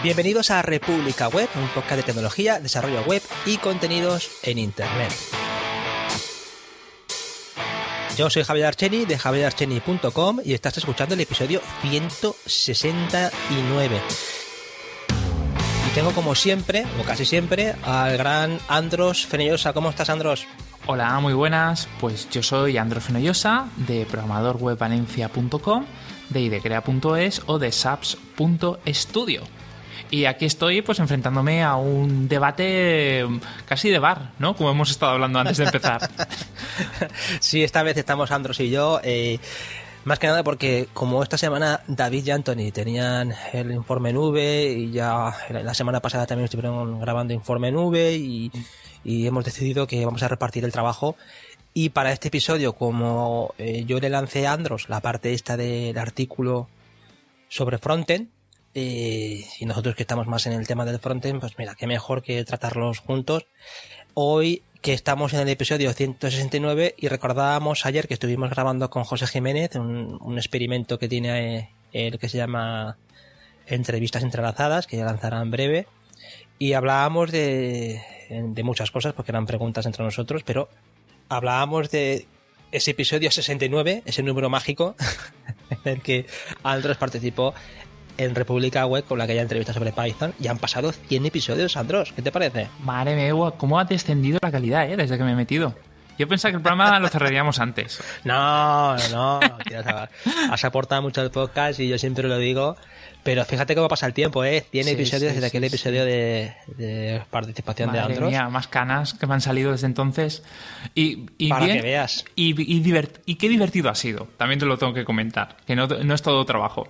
Bienvenidos a República Web, un podcast de tecnología, desarrollo web y contenidos en Internet. Yo soy Javier Archeni de javierarcheni.com y estás escuchando el episodio 169. Y tengo como siempre, o casi siempre, al gran Andros Fenellosa. ¿Cómo estás, Andros? Hola, muy buenas. Pues yo soy Andros Fenellosa de programadorwebvalencia.com, de idecrea.es o de saps.studio. Y aquí estoy pues enfrentándome a un debate casi de bar, ¿no? Como hemos estado hablando antes de empezar. sí, esta vez estamos Andros y yo. Eh, más que nada porque como esta semana David y Anthony tenían el informe nube y ya la semana pasada también estuvieron grabando informe nube y, y hemos decidido que vamos a repartir el trabajo y para este episodio como eh, yo le lancé a Andros la parte esta del artículo sobre frontend y nosotros que estamos más en el tema del frontend, pues mira, qué mejor que tratarlos juntos. Hoy que estamos en el episodio 169 y recordábamos ayer que estuvimos grabando con José Jiménez un, experimento que tiene el eh, que se llama Entrevistas Entrelazadas, que ya lanzará en breve. Y hablábamos de, de muchas cosas, porque eran preguntas entre nosotros, pero hablábamos de ese episodio 69, ese número mágico, en el que Andros participó en República Web con la que haya entrevista sobre Python y han pasado 100 episodios, Andros. ¿Qué te parece? Madre mía, cómo ha descendido la calidad, ¿eh? Desde que me he metido. Yo pensaba que el programa lo cerraríamos antes. No, no, no. Has aportado mucho al podcast y yo siempre lo digo. Pero fíjate cómo pasa el tiempo, ¿eh? 100 episodios desde aquel episodio de, participación de Andros. Mía, más canas que me han salido desde entonces. Y, Para que veas. Y, y, qué divertido ha sido. También te lo tengo que comentar. Que no, no es todo trabajo.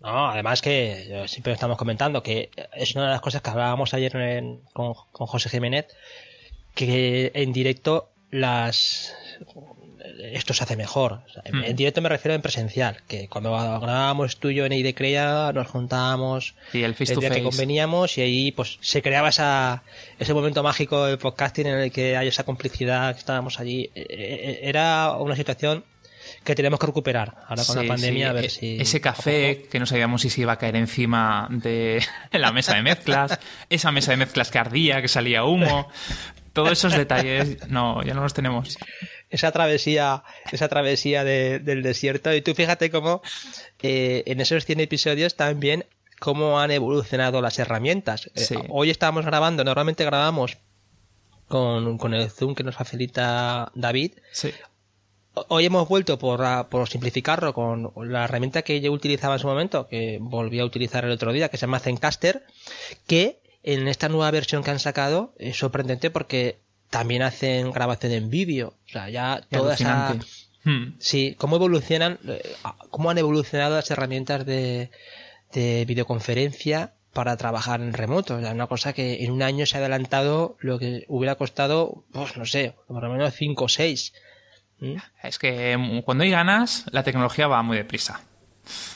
No, además que siempre estamos comentando que es una de las cosas que hablábamos ayer con, José Jiménez, que en directo las esto se hace mejor. Hmm. En directo me refiero en presencial, que cuando grabábamos tuyo en Idecrea nos juntábamos y el, face día que conveníamos y ahí pues se creaba esa, ese momento mágico del podcasting en el que hay esa complicidad, que estábamos allí. E, e, e, era una situación que tenemos que recuperar. Ahora con la pandemia a ver e-, si ese café que no sabíamos si se iba a caer encima de la mesa de mezclas esa mesa de mezclas que ardía que salía humo todos esos detalles no ya no los tenemos. Esa travesía esa travesía del desierto. Y tú fíjate cómo eh, en esos 100 episodios también cómo han evolucionado las herramientas. Eh, hoy estamos grabando normalmente grabamos con, con, el Zoom que nos facilita David. Sí. Hoy hemos vuelto por, por simplificarlo con la herramienta que yo utilizaba en su momento, que volví a utilizar el otro día, que se llama Zencaster, que en esta nueva versión que han sacado es sorprendente porque también hacen grabación en vídeo. O sea, ya toda esa... Hmm. Sí, cómo evolucionan, eh, cómo han evolucionado las herramientas de, de videoconferencia para trabajar en remoto. O sea, una cosa que en un año se ha adelantado lo que hubiera costado, pues no sé, por lo menos 5 o 6. ¿Mm? Es que mm, cuando hay ganas, la tecnología va muy deprisa.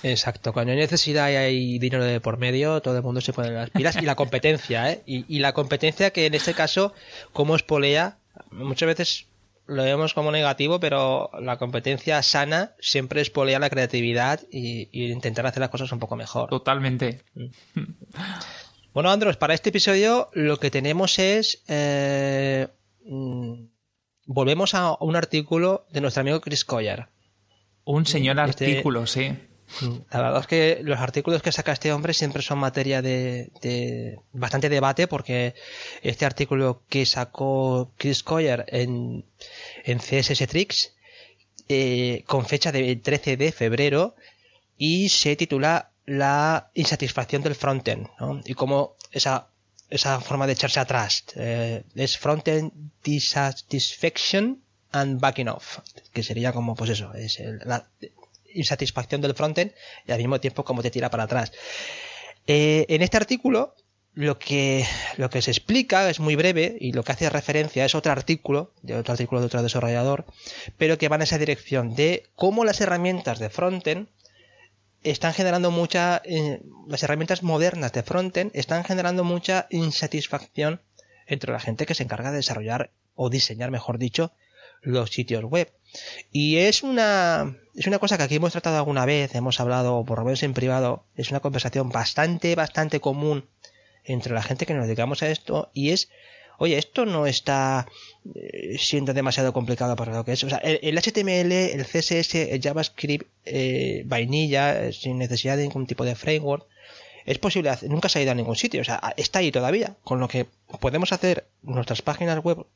Exacto, cuando hay necesidad y hay dinero de por medio, todo el mundo se pone las pilas y la competencia, ¿eh? Y, la competencia que en este caso, como espolea, muchas veces lo vemos como negativo, pero la competencia sana siempre espolea la creatividad y, intentar hacer las cosas un poco mejor. Totalmente. Mm. Bueno, Andros, para este episodio lo que tenemos es eh, volvemos a un artículo de nuestro amigo Chris Collier. Un señor este artículo, sí. Mm, la verdad es que los artículos que saca este hombre siempre son materia de, bastante debate porque este artículo que sacó Chris Collier en, en CSS Tricks eh, con fecha de 13 de febrero y se titula La insatisfacción del frontend ¿no? y cómo esa esa forma de echarse atrás. Eh, es frontend dissatisfaction and backing off, que sería como, pues eso, es la insatisfacción del frontend y al mismo tiempo como te tira para atrás. Eh, en este artículo, lo que, lo que se explica es muy breve y lo que hace referencia es otro artículo, de otro artículo de otro desarrollador, pero que va en esa dirección de cómo las herramientas de frontend están generando mucha, eh, las herramientas modernas de frontend están generando mucha insatisfacción entre la gente que se encarga de desarrollar o diseñar, mejor dicho, los sitios web. Y es una, es una cosa que aquí hemos tratado alguna vez, hemos hablado por lo menos en privado, es una conversación bastante, bastante común entre la gente que nos dedicamos a esto y es, oye, esto no está eh, siendo demasiado complicado para lo que es. O sea, el, HTML, el CSS, el JavaScript, eh, vainilla, sin necesidad de ningún tipo de framework, es posible, nunca se ha ido a ningún sitio, o sea, está ahí todavía, con lo que podemos hacer nuestras páginas web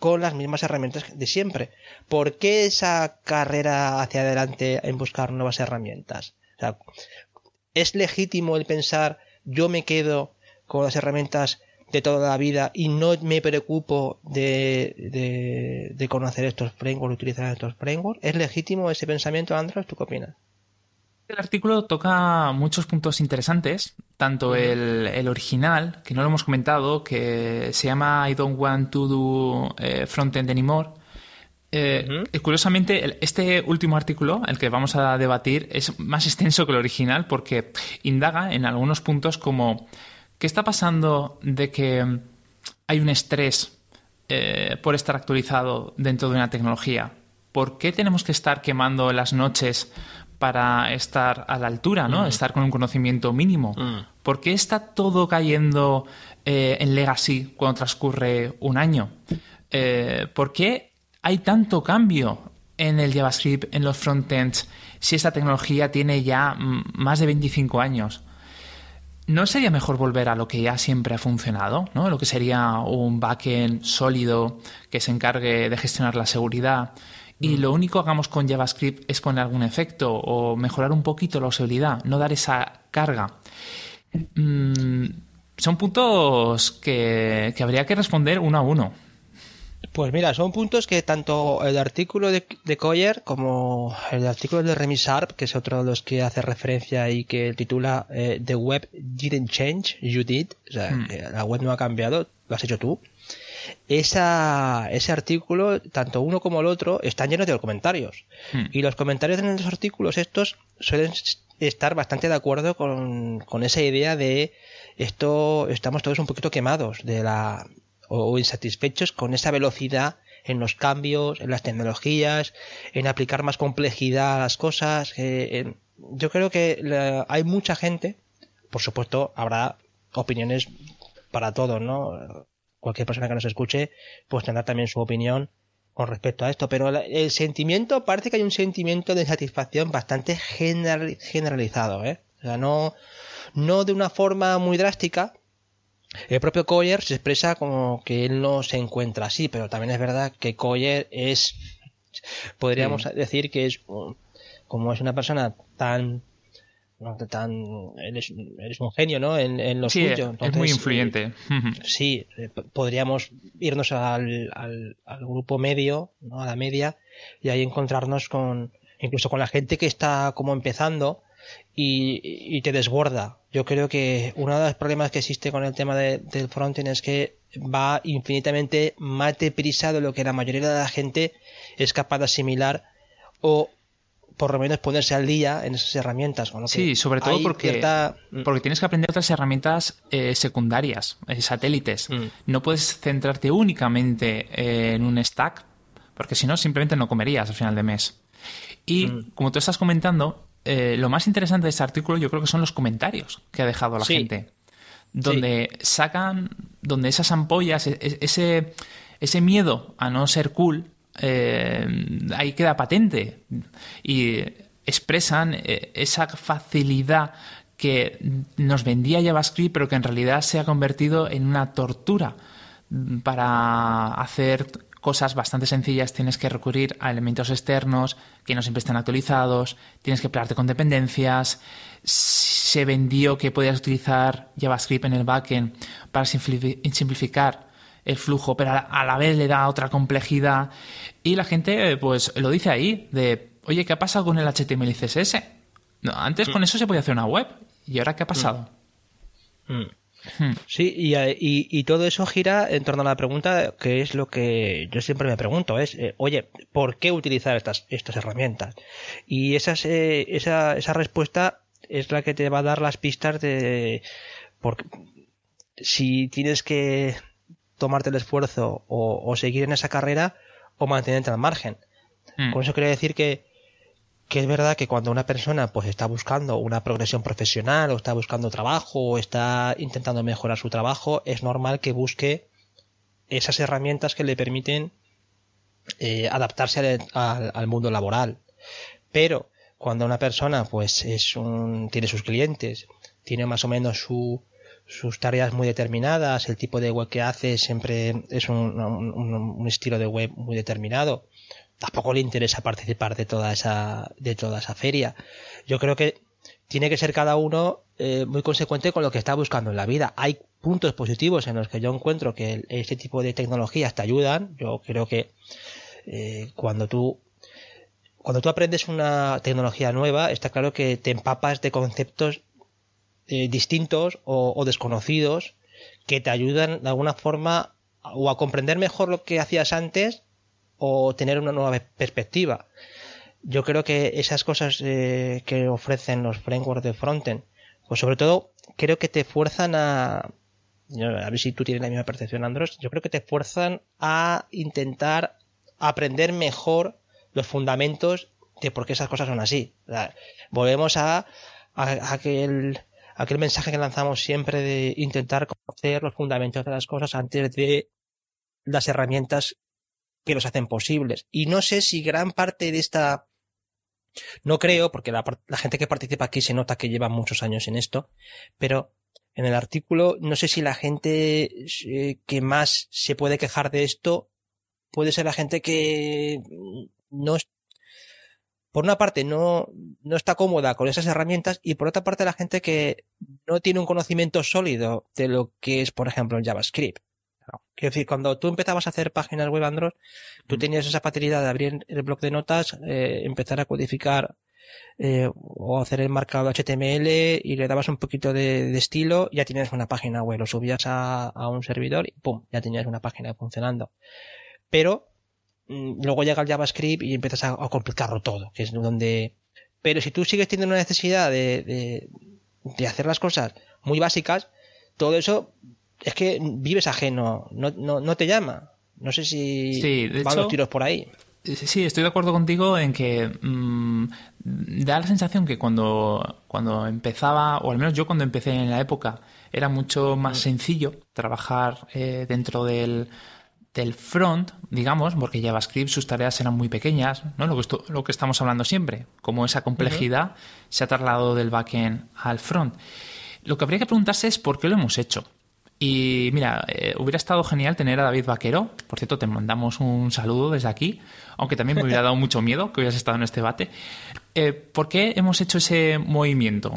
con las mismas herramientas de siempre. ¿Por qué esa carrera hacia adelante en buscar nuevas herramientas? O sea, ¿es legítimo el pensar yo me quedo con las herramientas de toda la vida y no me preocupo de, de, conocer estos frameworks, utilizar estos frameworks? ¿Es legítimo ese pensamiento, Andros? ¿Tú qué opinas? El artículo toca muchos puntos interesantes, tanto el, original, que no lo hemos comentado, que se llama I don't want to do eh, frontend anymore. Eh, curiosamente, este último artículo, el que vamos a debatir, es más extenso que el original porque indaga en algunos puntos como ¿qué está pasando de que hay un estrés eh, por estar actualizado dentro de una tecnología? ¿Por qué tenemos que estar quemando las noches para estar a la altura, ¿no? Mm. Estar con un conocimiento mínimo. Mm. ¿Por qué está todo cayendo eh, en Legacy cuando transcurre un año? Eh, ¿Por qué hay tanto cambio en el JavaScript, en los frontends, si esta tecnología tiene ya más de 25 años? ¿No sería mejor volver a lo que ya siempre ha funcionado? ¿no? Lo que sería un backend sólido que se encargue de gestionar la seguridad y lo único que hagamos con JavaScript es poner algún efecto o mejorar un poquito la usabilidad, no dar esa carga. Mm, son puntos que, habría que responder uno a uno. Pues mira, son puntos que tanto el artículo de, de Coyer como el artículo de Remy Sharp, que es otro de los que hace referencia y que titula eh, The Web Didn't Change, You Did, o sea, hmm. la web no ha cambiado, lo has hecho tú esa, ese artículo, tanto uno como el otro, están llenos de comentarios. Hmm. Y los comentarios en los artículos estos suelen estar bastante de acuerdo con, con esa idea de esto, estamos todos un poquito quemados de la, o, insatisfechos con esa velocidad en los cambios, en las tecnologías, en aplicar más complejidad a las cosas. yo creo que hay mucha gente, por supuesto, habrá opiniones para todos, ¿no? cualquier persona que nos escuche, pues tendrá también su opinión con respecto a esto. Pero el sentimiento, parece que hay un sentimiento de satisfacción bastante generalizado, ¿eh? No, no de una forma muy drástica. El propio Coyer se expresa como que él no se encuentra así, pero también es verdad que Coyer es, podríamos decir que es, como es una persona tan tan eres, un genio no en, lo suyo es muy influyente. sí eh, podríamos irnos al, al, grupo medio ¿no? a la media y ahí encontrarnos con incluso con la gente que está como empezando y, y te desborda yo creo que uno de los problemas que existe con el tema del frontend es que va infinitamente más deprisa de lo que la mayoría de la gente es capaz de asimilar o por lo menos ponerse al día en esas herramientas. sí, sobre todo porque, porque tienes que aprender otras herramientas eh, secundarias, eh, satélites. Mm. No puedes centrarte únicamente eh, en un stack, porque si no, simplemente no comerías al final de mes. Y mm. como tú estás comentando, lo más interesante de este artículo yo creo que son los comentarios que ha dejado la gente. Donde sacan, donde esas ampollas, e, e, ese, ese miedo a no ser cool, eh, ahí queda patente y expresan eh, esa facilidad que nos vendía JavaScript, pero que en realidad se ha convertido en una tortura. Para hacer cosas bastante sencillas tienes que recurrir a elementos externos que no siempre están actualizados, tienes que plegarte con dependencias. Se vendió que podías utilizar JavaScript en el backend para simplificar el flujo, pero a la vez le da otra complejidad. Y la gente, pues, lo dice ahí, de, oye, ¿qué ha pasado con el HTML y CSS? No, antes con mm. eso se podía hacer una web. ¿Y ahora qué ha pasado? Mm. Mm. Hmm. Sí, y, y, todo eso gira en torno a la pregunta que es lo que yo siempre me pregunto, es, eh, oye, ¿por qué utilizar estas, estas herramientas? Y esas, eh, esa, esa respuesta es la que te va a dar las pistas de... Porque si tienes que tomarte el esfuerzo o, seguir en esa carrera o mantenerte al margen. Mm. Con eso quiero decir que, que es verdad que cuando una persona pues está buscando una progresión profesional o está buscando trabajo o está intentando mejorar su trabajo, es normal que busque esas herramientas que le permiten eh, adaptarse al, mundo laboral. Pero cuando una persona pues es un, tiene sus clientes, tiene más o menos su, sus tareas muy determinadas, el tipo de web que hace siempre es un estilo de web muy determinado, tampoco le interesa participar de toda esa, de toda esa feria. Yo creo que tiene que ser cada uno eh, muy consecuente con lo que está buscando en la vida. Hay puntos positivos en los que yo encuentro que este tipo de tecnologías te ayudan. Yo creo que eh, cuando tú cuando tú aprendes una tecnología nueva, está claro que te empapas de conceptos eh, distintos o desconocidos que te ayudan de alguna forma o a comprender mejor lo que hacías antes o tener una nueva perspectiva. Yo creo que esas cosas eh, que ofrecen los frameworks de frontend, pues sobre todo creo que te fuerzan a, a ver si tú tienes la misma percepción, Andros, yo creo que te fuerzan a intentar aprender mejor los fundamentos de por qué esas cosas son así. Volvemos a, a- a aquel, aquel mensaje que lanzamos siempre de intentar conocer los fundamentos de las cosas antes de las herramientas que los hacen posibles. Y no sé si gran parte de esta, no creo, porque la, la gente que participa aquí se nota que lleva muchos años en esto, pero en el artículo no sé si la gente eh, que más se puede quejar de esto puede ser la gente que no es, por una parte no, no está cómoda con esas herramientas y por otra parte la gente que no tiene un conocimiento sólido de lo que es, por ejemplo, el JavaScript. Quiero decir, cuando tú empezabas a hacer páginas web Android, tú Mm. tenías esa facilidad de abrir el bloc de notas, eh, empezar a codificar eh, o hacer el marcado HTML y le dabas un poquito de, de estilo, ya tienes una página web, lo subías a, a un servidor y pum, ya tenías una página funcionando. Pero mm, luego llega el JavaScript y empiezas a, a complicarlo todo, que es donde... Pero si tú sigues teniendo una necesidad de, de, de hacer las cosas muy básicas, todo eso es que vives ajeno, no, no, no te llama. No sé si Sí, van hecho- los tiros por ahí. Sí, sí, estoy de acuerdo contigo en que mm, da la sensación que cuando, cuando empezaba, o al menos yo cuando empecé en la época, era mucho más sencillo trabajar eh, dentro del, del front, digamos, porque JavaScript sus tareas eran muy pequeñas, ¿no? Lo que, esto- lo que estamos hablando siempre, como esa complejidad se ha trasladado del backend al front. Lo que habría que preguntarse es por qué lo hemos hecho. Y mira, eh, hubiera estado genial tener a David Vaquero. Por cierto, te mandamos un saludo desde aquí, aunque también me hubiera dado mucho miedo que hubieras estado en este debate. Eh, ¿Por qué hemos hecho ese movimiento?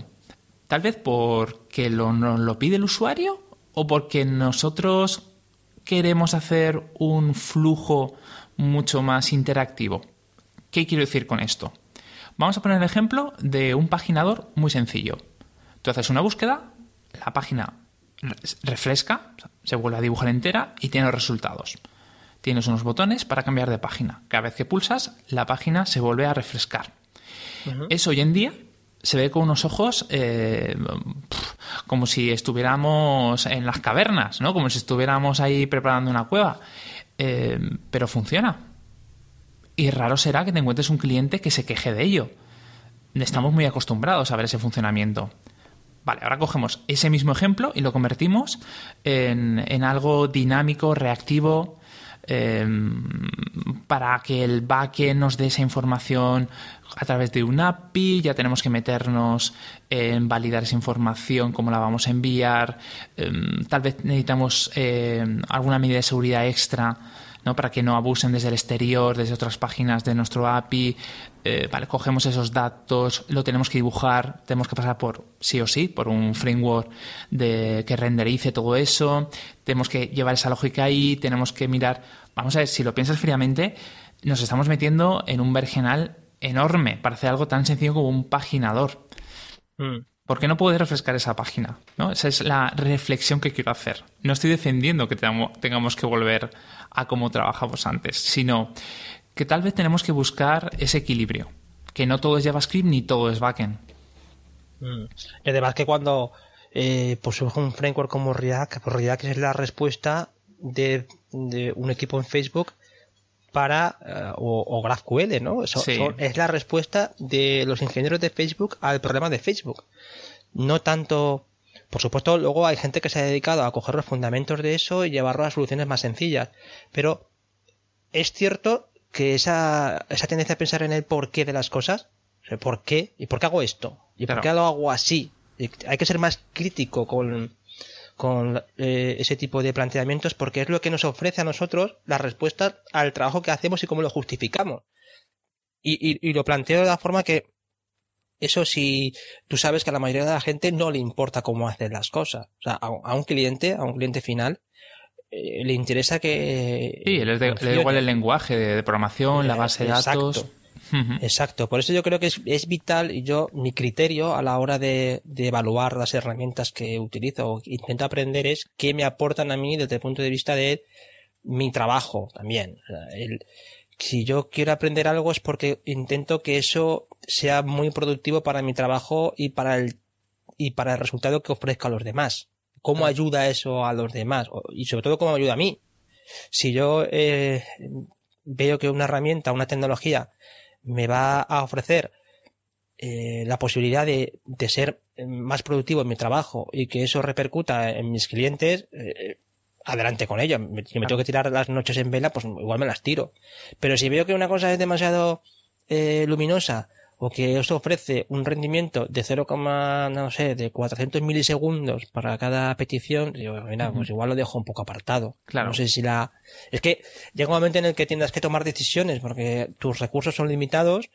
Tal vez porque nos lo pide el usuario o porque nosotros queremos hacer un flujo mucho más interactivo. ¿Qué quiero decir con esto? Vamos a poner el ejemplo de un paginador muy sencillo. Tú haces una búsqueda, la página refresca, se vuelve a dibujar entera y tiene los resultados. Tienes unos botones para cambiar de página. Cada vez que pulsas, la página se vuelve a refrescar. Eso hoy en día se ve con unos ojos eh, como si estuviéramos en las cavernas, ¿no? Como si estuviéramos ahí preparando una cueva. Eh, pero funciona. Y raro será que te encuentres un cliente que se queje de ello. Estamos muy acostumbrados a ver ese funcionamiento. Vale, ahora cogemos ese mismo ejemplo y lo convertimos en, en algo dinámico, reactivo, eh, para que el backend nos dé esa información a través de un API, ya tenemos que meternos en validar esa información, cómo la vamos a enviar, eh, tal vez necesitamos eh, alguna medida de seguridad extra ¿no? para que no abusen desde el exterior, desde otras páginas de nuestro API. Eh, vale, cogemos esos datos, lo tenemos que dibujar, tenemos que pasar por, sí o sí, por un framework de, que renderice todo eso, tenemos que llevar esa lógica ahí, tenemos que mirar, vamos a ver, si lo piensas fríamente, nos estamos metiendo en un vergenal enorme para hacer algo tan sencillo como un paginador. Mm. ¿Por qué no puedes refrescar esa página? ¿No? Esa es la reflexión que quiero hacer. No estoy defendiendo que tengamos- tengamos que volver a cómo trabajamos antes, sino que tal vez tenemos que buscar ese equilibrio. Que no todo es JavaScript ni todo es backend. Mm. Y además que cuando eh, pues un framework como React, pues React es la respuesta de, de un equipo en Facebook para eh, o, GraphQL, ¿no? es la respuesta de los ingenieros de Facebook al problema de Facebook. No tanto, por supuesto, luego hay gente que se ha dedicado a coger los fundamentos de eso y llevarlo a soluciones más sencillas, pero es cierto que esa, esa tendencia a pensar en el porqué de las cosas, ¿por qué? ¿Y por qué hago esto? ¿Y por qué lo hago así? hay que ser más crítico con, con eh, ese tipo de planteamientos porque es lo que nos ofrece a nosotros la respuesta al trabajo que hacemos y cómo lo justificamos. Y, lo planteo de la forma que eso si tú sabes que a la mayoría de la gente no le importa cómo hacer las cosas. O sea, a, un cliente, a un cliente final, eh, le interesa que... Sí, le, da igual el lenguaje de, programación, la eh, base de datos. Exacto, por eso yo creo que es, vital y yo, mi criterio a la hora de, evaluar las herramientas que utilizo o intento aprender es qué me aportan a mí desde el punto de vista de mi trabajo también. si yo quiero aprender algo es porque intento que eso sea muy productivo para mi trabajo y para el, y para el resultado que ofrezca a los demás. ¿Cómo ayuda eso a los demás? Y sobre todo, ¿cómo ayuda a mí? Si yo eh, veo que una herramienta, una tecnología me va a ofrecer eh, la posibilidad de, de, ser más productivo en mi trabajo y que eso repercuta en mis clientes, eh, adelante con ello. Si me tengo que tirar las noches en vela, pues igual me las tiro. Pero si veo que una cosa es demasiado eh, luminosa o que eso ofrece un rendimiento de 0, no sé, de 400 milisegundos para cada petición, digo, mira, pues igual lo dejo un poco apartado. Claro. No sé si la... Es que llega un momento en el que tendrás que tomar decisiones porque tus recursos son limitados,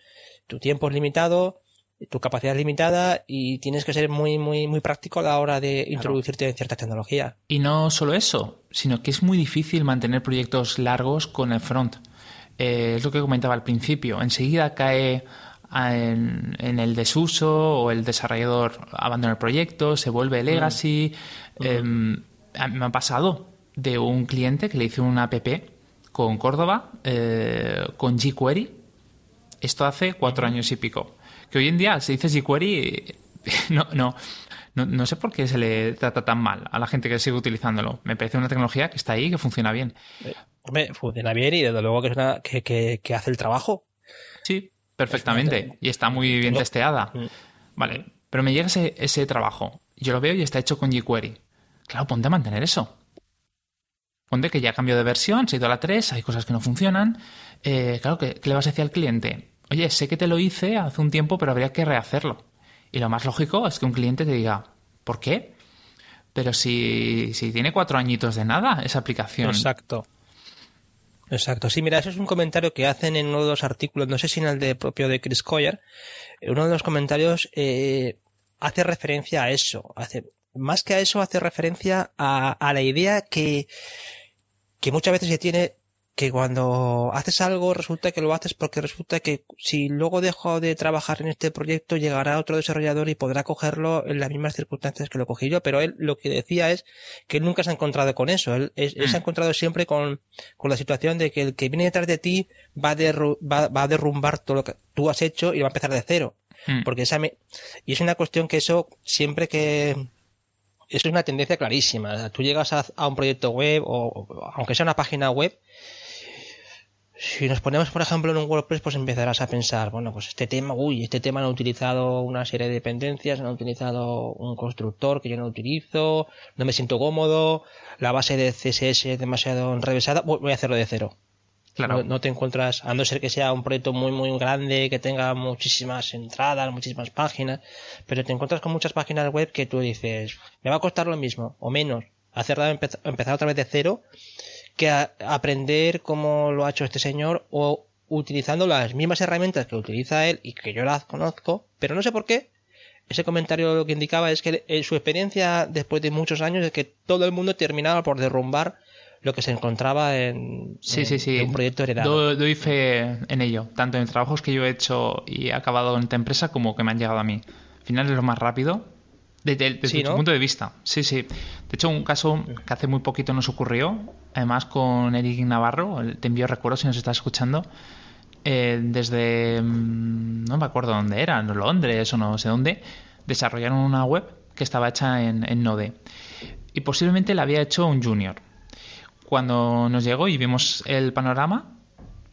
tu tiempo es limitado, tu capacidad es limitada y tienes que ser muy, muy, muy práctico a la hora de introducirte en cierta tecnología. Y no solo eso, sino que es muy difícil mantener proyectos largos con el front. Eh, es lo que comentaba al principio. Enseguida cae en, el desuso o el desarrollador abandona el proyecto, se vuelve legacy. Mm. Em, me ha pasado de un cliente que le hice una app con Córdoba, eh, con jQuery. Esto hace cuatro años y pico. Que hoy en día se dice jQuery, no, no, no, sé por qué se le trata tan mal a la gente que sigue utilizándolo. Me parece una tecnología que está ahí, que funciona bien. Eh, hombre, funciona bien y desde luego que, es una, que, que hace el trabajo. Sí, Perfectamente. Y está muy bien testeada. Mm. Vale. Pero me llega ese, ese trabajo. Yo lo veo y está hecho con jQuery. Claro, ponte a mantener eso. Ponte que ya cambió de versión, se ha ido a la 3, hay cosas que no funcionan. Eh, claro, ¿qué, le vas a decir al cliente? Oye, sé que te lo hice hace un tiempo, pero habría que rehacerlo. Y lo más lógico es que un cliente te diga, ¿por qué? Pero si, si tiene cuatro añitos de nada esa aplicación. Exacto. Exacto, sí, mira, eso es un comentario que hacen en uno de los artículos, no sé si en el de propio de Chris Coyer, uno de los comentarios eh, hace referencia a eso, hace, más que a eso hace referencia a, a la idea que, que muchas veces se tiene que cuando haces algo resulta que lo haces porque resulta que si luego dejo de trabajar en este proyecto llegará otro desarrollador y podrá cogerlo en las mismas circunstancias que lo cogí yo, pero él lo que decía es que él nunca se ha encontrado con eso, él, se ha mm. encontrado siempre con, con, la situación de que el que viene detrás de ti va a, va, va, a derrumbar todo lo que tú has hecho y va a empezar de cero. Mm. Porque esa y es una cuestión que eso siempre que, eso es una tendencia clarísima. Tú llegas a, a un proyecto web o, aunque sea una página web si nos ponemos, por ejemplo, en un WordPress, pues empezarás a pensar, bueno, pues este tema, uy, este tema no ha utilizado una serie de dependencias, no ha utilizado un constructor que yo no utilizo, no me siento cómodo, la base de CSS es demasiado enrevesada, voy a hacerlo de cero. Claro. No, te encuentras, a no ser que sea un proyecto muy, muy grande, que tenga muchísimas entradas, muchísimas páginas, pero te encuentras con muchas páginas web que tú dices, me va a costar lo mismo, o menos, hacerla, empezar otra vez de cero, que aprender cómo lo ha hecho este señor o utilizando las mismas herramientas que utiliza él y que yo las conozco, pero no sé por qué. Ese comentario lo que indicaba es que su experiencia después de muchos años es que todo el mundo terminaba por derrumbar lo que se encontraba en, sí, sí, sí. un proyecto heredado. doy fe en ello, tanto en trabajos que yo he hecho y he acabado en esta empresa como que me han llegado a mí. Al final es lo más rápido, desde, desde punto de vista, sí, sí. De hecho, un caso que hace muy poquito nos ocurrió, además con Eric Navarro, te envío recuerdos si nos estás escuchando, eh, desde, mm, no me acuerdo dónde era, en Londres o no sé dónde, desarrollaron una web que estaba hecha en, en Node. Y posiblemente la había hecho un junior. Cuando nos llegó y vimos el panorama,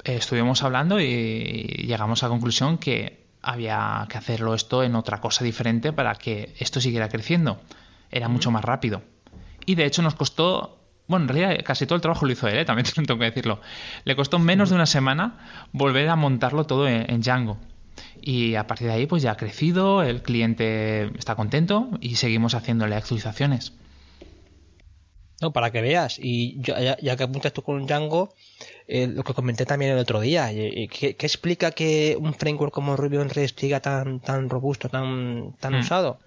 estuvimos hablando y llegamos a la conclusión que había que hacerlo esto en otra cosa diferente para que esto siguiera creciendo. Era mucho más rápido. Y de hecho nos costó, bueno, en realidad casi todo el trabajo lo hizo él, ¿eh? también tengo que decirlo. Le costó menos de una semana volver a montarlo todo en, Django. Y a partir de ahí pues ya ha crecido, el cliente está contento y seguimos haciéndole actualizaciones. No, para que veas. Y ya, que apuntas tú con Django, eh, lo que comenté también el otro día, ¿qué, explica que un framework como Ruby on Rails siga tan, tan robusto, tan, tan hmm. usado?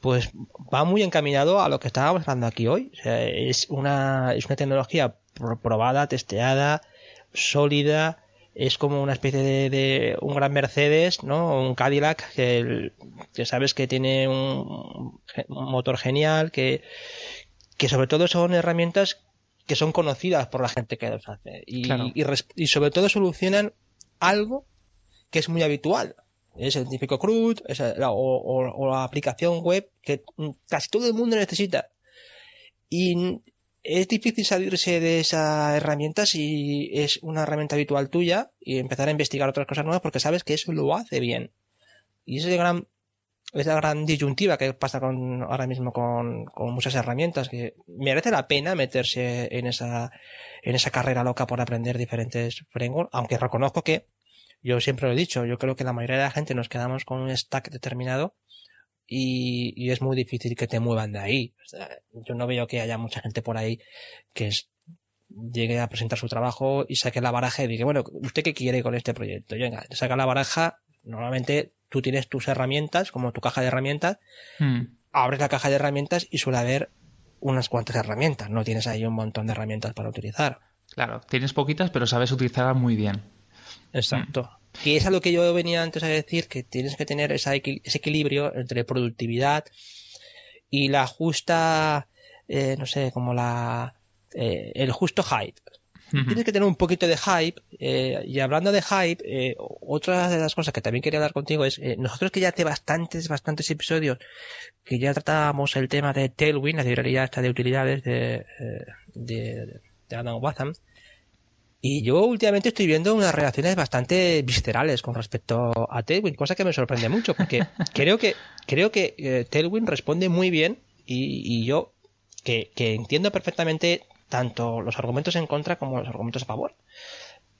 Pues va muy encaminado a lo que estábamos hablando aquí hoy. es, una, es una tecnología probada, testeada, sólida, es como una especie de, un gran Mercedes, ¿no? Un Cadillac que, que sabes que tiene un, un motor genial, que, que sobre todo son herramientas que son conocidas por la gente que los hace y, y, sobre todo solucionan algo que es muy habitual. Es el típico CRUD es la, o, la aplicación web que casi todo el mundo necesita. Y es difícil salirse de esa herramienta si es una herramienta habitual tuya y empezar a investigar otras cosas nuevas porque sabes que eso lo hace bien. Y ese es el gran es la gran disyuntiva que pasa con, ahora mismo con, con muchas herramientas, que merece la pena meterse en esa, en esa carrera loca por aprender diferentes frameworks, aunque reconozco que, yo siempre lo he dicho, yo creo que la mayoría de la gente nos quedamos con un stack determinado y, y es muy difícil que te muevan de ahí. yo no veo que haya mucha gente por ahí que llegue a presentar su trabajo y saque la baraja y diga, bueno, ¿usted qué quiere con este proyecto? Venga, saca la baraja, normalmente tú tienes tus herramientas, como tu caja de herramientas, hmm. abres la caja de herramientas y suele haber unas cuantas herramientas, no tienes ahí un montón de herramientas para utilizar. Claro, tienes poquitas, pero sabes utilizarlas muy bien. Exacto. Y hmm. es a lo que yo venía antes a decir, que tienes que tener ese equilibrio entre productividad y la justa, eh, no sé, como la, eh, el justo hype. Tienes que tener un poquito de hype. Eh, y hablando de hype, eh, otra de las cosas que también quería hablar contigo es, eh, nosotros que ya hace bastantes, bastantes episodios que ya tratábamos el tema de Tailwind, la librería esta de utilidades de, de, de Adam Watham, y yo últimamente estoy viendo unas reacciones bastante viscerales con respecto a Tailwind, cosa que me sorprende mucho, porque creo que, creo que Tailwind responde muy bien y, y yo, que, que entiendo perfectamente tanto los argumentos en contra como los argumentos a favor.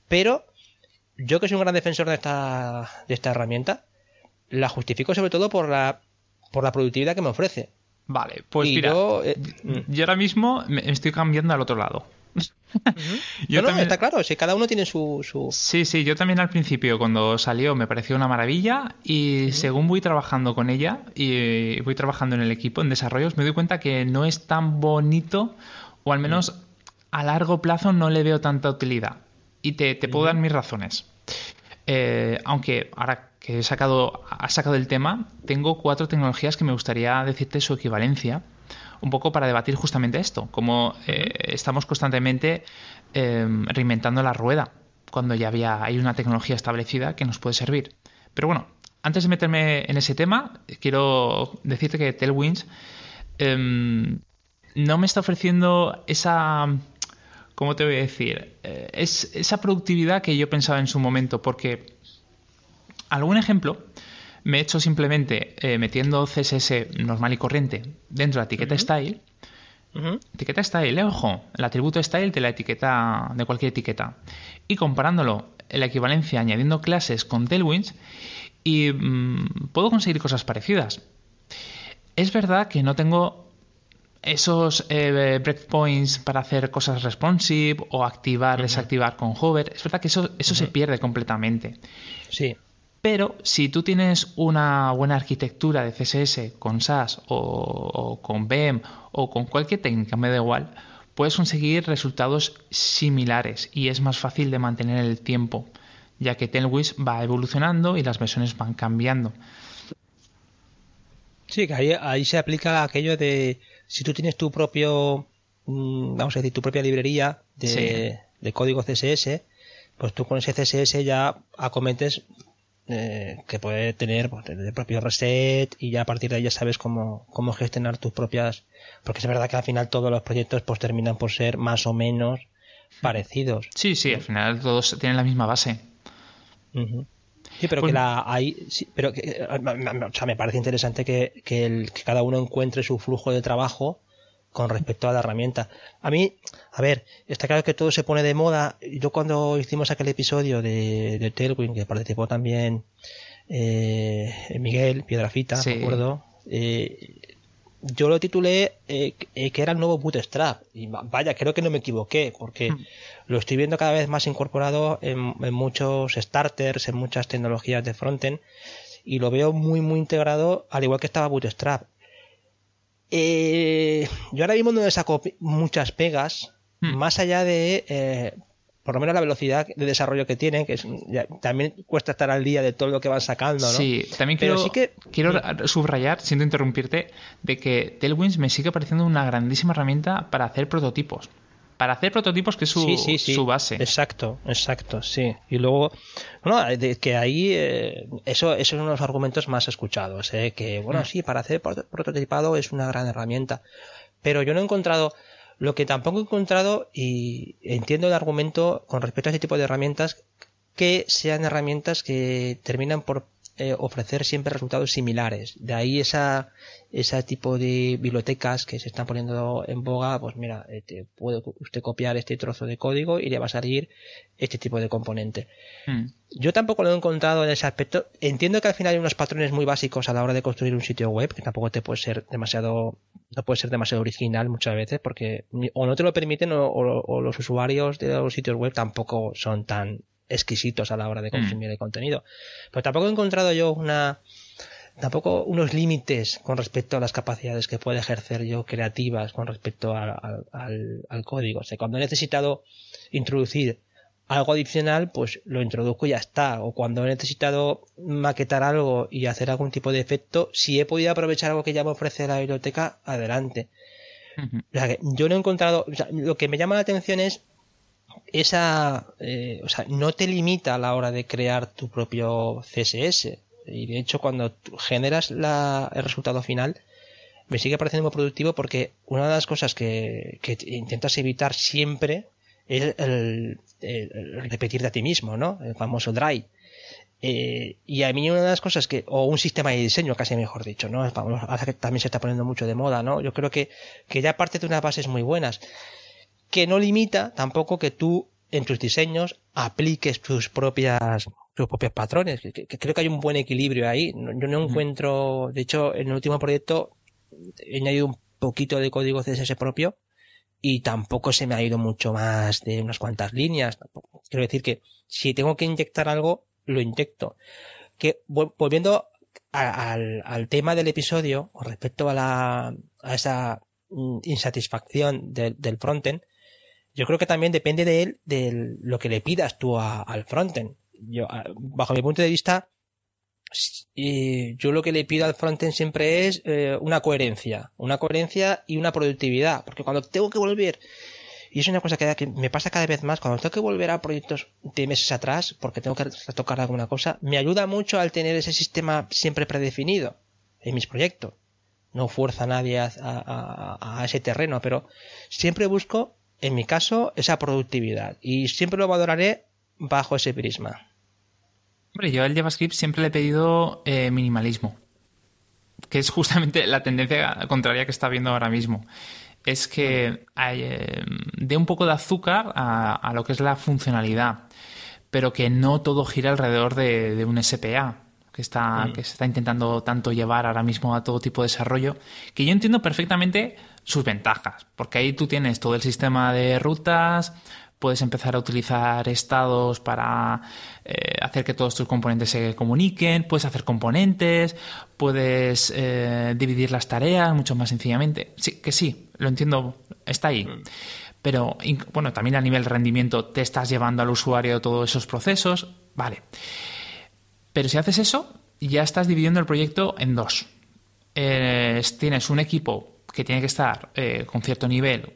Pero yo que soy un gran defensor de esta, de esta herramienta, la justifico sobre todo por la, por la productividad que me ofrece. Vale, pues mira, eh, yo, ahora mismo me estoy cambiando al otro lado. yo no, está claro, si cada uno tiene su, su, Sí, sí, yo también al principio cuando salió me pareció una maravilla y según voy trabajando con ella y voy trabajando en el equipo, en desarrollos, me doy cuenta que no es tan bonito o al menos a largo plazo no le veo tanta utilidad. Y te, puedo dar mis razones. Eh, aunque ahora que he sacado, has sacado el tema, tengo cuatro tecnologías que me gustaría decirte su equivalencia, un poco para debatir justamente esto, como eh, estamos constantemente eh, reinventando la rueda, cuando ya había hay una tecnología establecida que nos puede servir. Pero bueno, antes de meterme en ese tema, quiero decirte que Tailwinds em, no me está ofreciendo esa ¿cómo te voy a decir? Eh, es esa productividad que yo pensaba en su momento, porque algún ejemplo me he hecho simplemente eh, metiendo CSS normal y corriente dentro de la etiqueta style. Etiqueta style, eh, ojo, el atributo style de la etiqueta, de cualquier etiqueta. Y comparándolo en la equivalencia añadiendo clases con Tailwinds, y mm, puedo conseguir cosas parecidas. Es verdad que no tengo esos eh, breakpoints para hacer cosas responsive o activar, desactivar con hover, es verdad que eso, eso se pierde completamente. Sí. Pero si tú tienes una buena arquitectura de CSS con SAS o, con BEM o con cualquier técnica, me da igual, puedes conseguir resultados similares y es más fácil de mantener el tiempo, ya que Tailwind va evolucionando y las versiones van cambiando. Sí, que ahí, ahí se aplica aquello de si tú tienes tu propio, mm, vamos a decir, tu propia librería de, código CSS, pues tú con ese CSS ya acometes eh, que puede tener pues, el propio reset y ya a partir de ahí ya sabes cómo, cómo gestionar tus propias, porque es verdad que al final todos los proyectos pues terminan por ser más o menos parecidos. Sí, sí, al final todos tienen la misma base. Sí, pero que pues la hay, pero que, o sea, me parece interesante que, que, el, que cada uno encuentre su flujo de trabajo con respecto a la herramienta. A mí, a ver, está claro que todo se pone de moda. Yo cuando hicimos aquel episodio de, de Tailwind, que participó también eh, Miguel Piedrafita, sí. acuerdo? Eh, yo lo titulé eh, eh, que era el nuevo Bootstrap. Y vaya, creo que no me equivoqué, porque hmm. lo estoy viendo cada vez más incorporado en, en, muchos starters, en muchas tecnologías de frontend, y lo veo muy, muy integrado, al igual que estaba Bootstrap. Eh, yo ahora mismo no le saco muchas pegas, hmm. más allá de, eh, por lo menos la velocidad de desarrollo que tienen, que es, ya, también cuesta estar al día de todo lo que van sacando, ¿no? Sí, también quiero, sí que, quiero subrayar, siento interrumpirte, de que Tailwinds me sigue pareciendo una grandísima herramienta para hacer prototipos para hacer prototipos que es su, sí, sí, sí. su base. Exacto, exacto, sí. Y luego, bueno, de que ahí eh, eso, eso es uno de los argumentos más escuchados, eh, que bueno, mm. sí, para hacer prototipado es una gran herramienta, pero yo no he encontrado lo que tampoco he encontrado y entiendo el argumento con respecto a este tipo de herramientas que sean herramientas que terminan por eh, ofrecer siempre resultados similares. De ahí esa, ese tipo de bibliotecas que se están poniendo en boga, pues mira, eh, te puede usted copiar este trozo de código y le va a salir este tipo de componente. Hmm. Yo tampoco lo he encontrado en ese aspecto. Entiendo que al final hay unos patrones muy básicos a la hora de construir un sitio web, que tampoco te puede ser demasiado, no puede ser demasiado original muchas veces, porque o no te lo permiten o, o, o los usuarios de los sitios web tampoco son tan exquisitos a la hora de mm. consumir el contenido. Pero tampoco he encontrado yo una tampoco unos límites con respecto a las capacidades que puede ejercer yo creativas con respecto al, al, código. O sea, cuando he necesitado introducir algo adicional, pues lo introduzco y ya está. O cuando he necesitado maquetar algo y hacer algún tipo de efecto, si he podido aprovechar algo que ya me ofrece la biblioteca, adelante. O sea, que yo no he encontrado, o sea, lo que me llama la atención es esa, eh, o sea, no te limita a la hora de crear tu propio CSS. Y de hecho, cuando generas el resultado final, me sigue pareciendo muy productivo porque una de las cosas que, que intentas evitar siempre es el, el, repetir de a ti mismo, ¿no? El famoso dry. Eh, y a mí una de las cosas que, o un sistema de diseño, casi mejor dicho, ¿no? también se está poniendo mucho de moda, ¿no? Yo creo que, que ya parte de unas bases muy buenas que no limita tampoco que tú en tus diseños apliques tus propias tus propios patrones. Que, que, creo que hay un buen equilibrio ahí. Yo no encuentro, de hecho, en el último proyecto he añadido un poquito de código CSS propio y tampoco se me ha ido mucho más de unas cuantas líneas. Quiero decir que si tengo que inyectar algo, lo inyecto. Que volviendo a, al, al tema del episodio, con respecto a la, a esa mm, insatisfacción de, del frontend, yo creo que también depende de él, de lo que le pidas tú a, al frontend. Yo, bajo mi punto de vista, yo lo que le pido al frontend siempre es eh, una coherencia, una coherencia y una productividad, porque cuando tengo que volver, y es una cosa que, me pasa cada vez más, cuando tengo que volver a proyectos de meses atrás, porque tengo que retocar alguna cosa, me ayuda mucho al tener ese sistema siempre predefinido en mis proyectos. No fuerza a nadie a ese terreno, pero siempre busco en mi caso, esa productividad. Y siempre lo valoraré bajo ese prisma. Hombre, yo al JavaScript siempre le he pedido eh, minimalismo, que es justamente la tendencia contraria que está viendo ahora mismo. Es que hay, eh, dé un poco de azúcar a, lo que es la funcionalidad, pero que no todo gira alrededor de, de un SPA que está que se está intentando tanto llevar ahora mismo a todo tipo de desarrollo, que yo entiendo perfectamente sus ventajas, porque ahí tú tienes todo el sistema de rutas, puedes empezar a utilizar estados para eh, hacer que todos tus componentes se comuniquen, puedes hacer componentes, puedes eh, dividir las tareas mucho más sencillamente. Sí, que sí, lo entiendo, está ahí. Pero, bueno, también a nivel rendimiento te estás llevando al usuario todos esos procesos, vale. Pero si haces eso, ya estás dividiendo el proyecto en dos. Eh, tienes un equipo que tiene que estar eh, con cierto nivel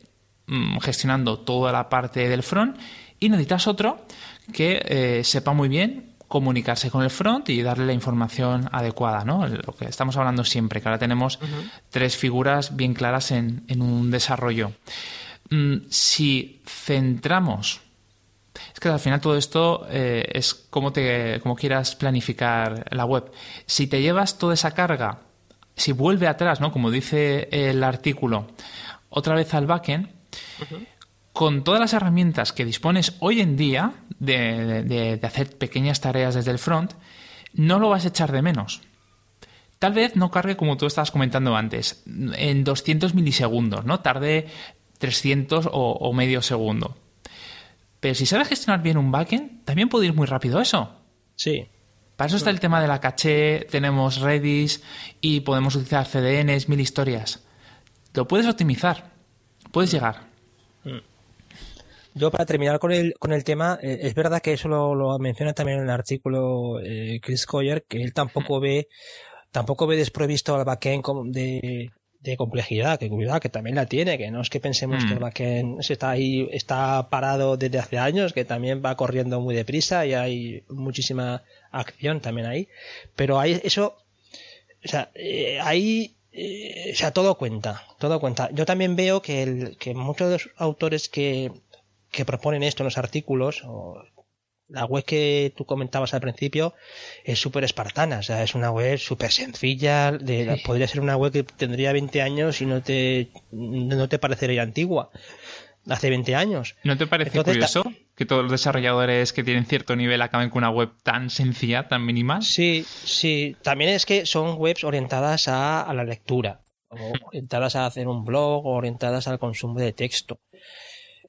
mmm, gestionando toda la parte del front y necesitas otro que eh, sepa muy bien comunicarse con el front y darle la información adecuada, ¿no? Lo que estamos hablando siempre, que ahora tenemos uh -huh. tres figuras bien claras en, en un desarrollo. mm, si centramos es que al final todo esto eh, es como, te, como quieras planificar la web. Si te llevas toda esa carga, si vuelve atrás, ¿no? Como dice el artículo, otra vez al backend, con todas las herramientas que dispones hoy en día de, hacer pequeñas tareas desde el front, no lo vas a echar de menos. Tal vez no cargue como tú estabas comentando antes, en 200 milisegundos, ¿no? Tarde 300 o medio segundo. Pero si sabes gestionar bien un backend, también puede ir muy rápido eso. Sí. Para eso está el tema de la caché, tenemos Redis y podemos utilizar CDNs, mil historias. Lo puedes optimizar, puedes llegar. Mm. Yo para terminar con el, con el tema, eh, es verdad que eso lo, menciona también en el artículo eh, Chris Coyer, que él tampoco mm. ve, tampoco ve desprovisto al backend de, de complejidad, que cuidado, que también la tiene, que no es que pensemos que el mm. backend está ahí, está parado desde hace años, que también va corriendo muy deprisa y hay muchísima acción también ahí, pero hay eso, o sea, eh, ahí, eh, o sea, todo cuenta, todo cuenta. Yo también veo que, el, que muchos de los autores que, que proponen esto en los artículos, o la web que tú comentabas al principio es súper espartana, o sea, es una web súper sencilla, de, podría ser una web que tendría 20 años y no te, no te parecería antigua. Hace 20 años. ¿No te parece curioso que todos los desarrolladores que tienen cierto nivel acaben con una web tan sencilla, tan mínima? Sí, sí. También es que son webs orientadas a, a la lectura, orientadas a hacer un blog, orientadas al consumo de texto.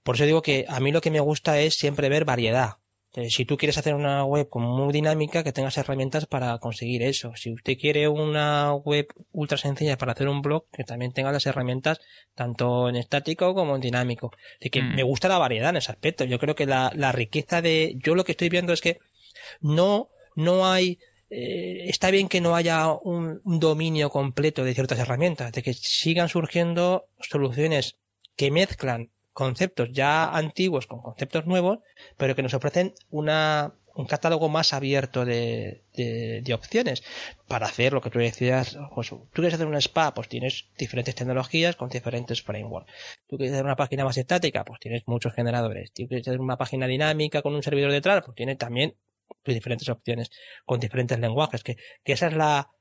Por eso digo que a mí lo que me gusta es siempre ver variedad eh, si tú quieres hacer una web como muy dinámica, que tengas herramientas para conseguir eso. Si usted quiere una web ultra sencilla para hacer un blog, que también tenga las herramientas tanto en estático como en dinámico. Así que mm. me gusta la variedad en ese aspecto. Yo creo que la, riqueza de... Yo lo que estoy viendo es que no, no hay... Eh, está bien que no haya un, un dominio completo de ciertas herramientas, de que sigan surgiendo soluciones que mezclan conceptos ya antiguos con conceptos nuevos, pero que nos ofrecen una, un catálogo más abierto de, de, opciones para hacer lo que tú decías. Pues, tú quieres hacer un spa, pues tienes diferentes tecnologías con diferentes frameworks. Tú quieres hacer una página más estática, pues tienes muchos generadores. Tú quieres hacer una página dinámica con un servidor detrás, pues tienes también diferentes opciones con diferentes lenguajes. Que, que esa es la,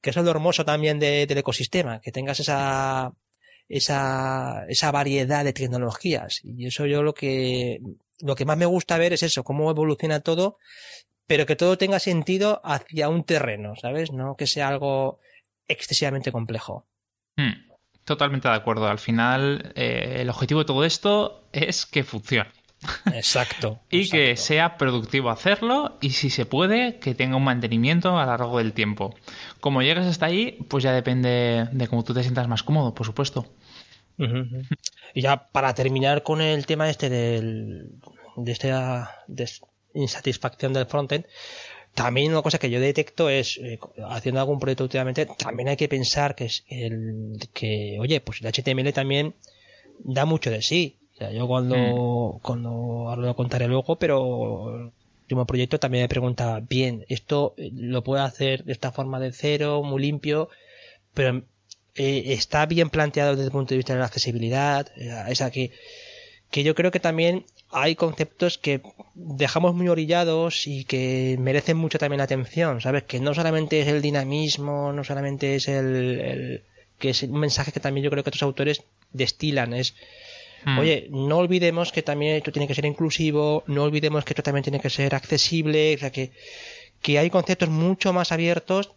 que eso es lo hermoso también del ecosistema, que tengas esa, esa, esa variedad de tecnologías. Y eso yo lo que, lo que más me gusta ver es eso, cómo evoluciona todo, pero que todo tenga sentido hacia un terreno, ¿sabes? No que sea algo excesivamente complejo. Hmm, totalmente de acuerdo. Al final, eh, el objetivo de todo esto es que funcione. Exacto. y que sea productivo hacerlo y si se puede, que tenga un mantenimiento a lo largo del tiempo. Como llegas hasta ahí, pues ya depende de cómo tú te sientas más cómodo, por supuesto. Y ya para terminar con el tema este del, de esta insatisfacción del frontend, también una cosa que yo detecto es, eh, haciendo algún proyecto últimamente, también hay que pensar que es el que, oye, pues el HTML también da mucho de sí. O sea, yo cuando, mm. cuando ahora lo contaré luego, pero el último proyecto también me pregunta, bien, esto lo puedo hacer de esta forma de cero, muy limpio, pero eh, está bien planteado desde el punto de vista de la accesibilidad, eh, que, que yo creo que también hay conceptos que dejamos muy orillados y que merecen mucho también atención, ¿sabes? Que no solamente es el dinamismo, no solamente es el, que es un mensaje que también yo creo que otros autores destilan, es hmm. Oye, no olvidemos que también esto tiene que ser inclusivo, no olvidemos que esto también tiene que ser accesible, o sea que, que hay conceptos mucho más abiertos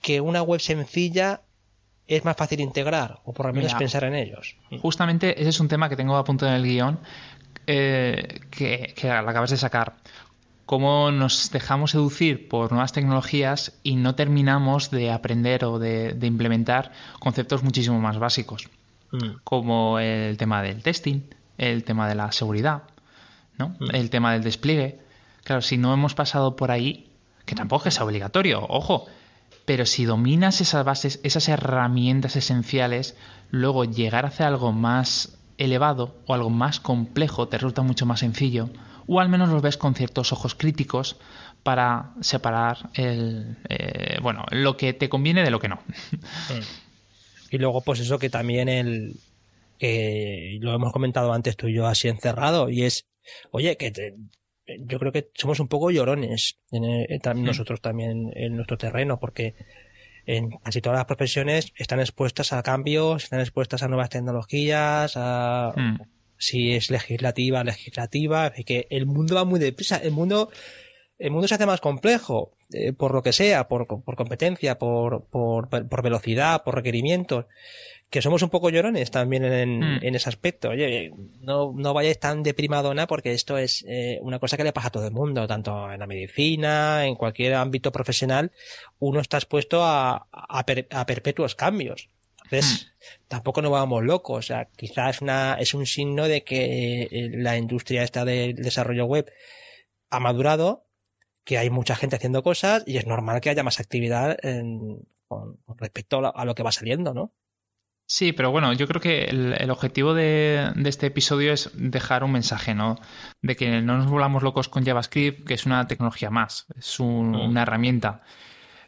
que una web sencilla es más fácil integrar, o por lo menos pensar en ellos. Justamente ese es un tema que tengo a punto en el guion, eh, que, que lo acabas de sacar. Cómo nos dejamos seducir por nuevas tecnologías y no terminamos de aprender o de, implementar conceptos muchísimo más básicos, mm. como el tema del testing, el tema de la seguridad, ¿no? Mm. el tema del despliegue. Claro, si no hemos pasado por ahí, que tampoco es obligatorio, ojo, pero si dominas esas bases, esas herramientas esenciales, luego llegar a hacer algo más elevado o algo más complejo te resulta mucho más sencillo, o al menos lo ves con ciertos ojos críticos para separar el, eh, bueno, lo que te conviene de lo que no. Y luego, pues eso que también el, que lo hemos comentado antes tú y yo así encerrado, y es, oye, que te, yo creo que somos un poco llorones, en, hmm. nosotros también en nuestro terreno, porque en casi todas las profesiones están expuestas a cambios, están expuestas a nuevas tecnologías, a hmm. si es legislativa, legislativa, que el mundo va muy deprisa, el mundo el mundo se hace más complejo, eh, por lo que sea, por, por competencia, por, por, por, velocidad, por requerimientos, que somos un poco llorones también en, hmm. en ese aspecto. Oye, no, no vayáis tan deprimadona porque esto es eh, una cosa que le pasa a todo el mundo, tanto en la medicina, en cualquier ámbito profesional, uno está expuesto a, a, a perpetuos cambios. Entonces, hmm. tampoco nos vamos locos. O sea, quizás una, es un signo de que eh, la industria esta del desarrollo web ha madurado que hay mucha gente haciendo cosas y es normal que haya más actividad con, respecto a lo que va saliendo, ¿no? Sí, pero bueno, yo creo que el, objetivo de, este episodio es dejar un mensaje, ¿no? De que no nos volvamos locos con JavaScript, que es una tecnología más, es mm. una herramienta.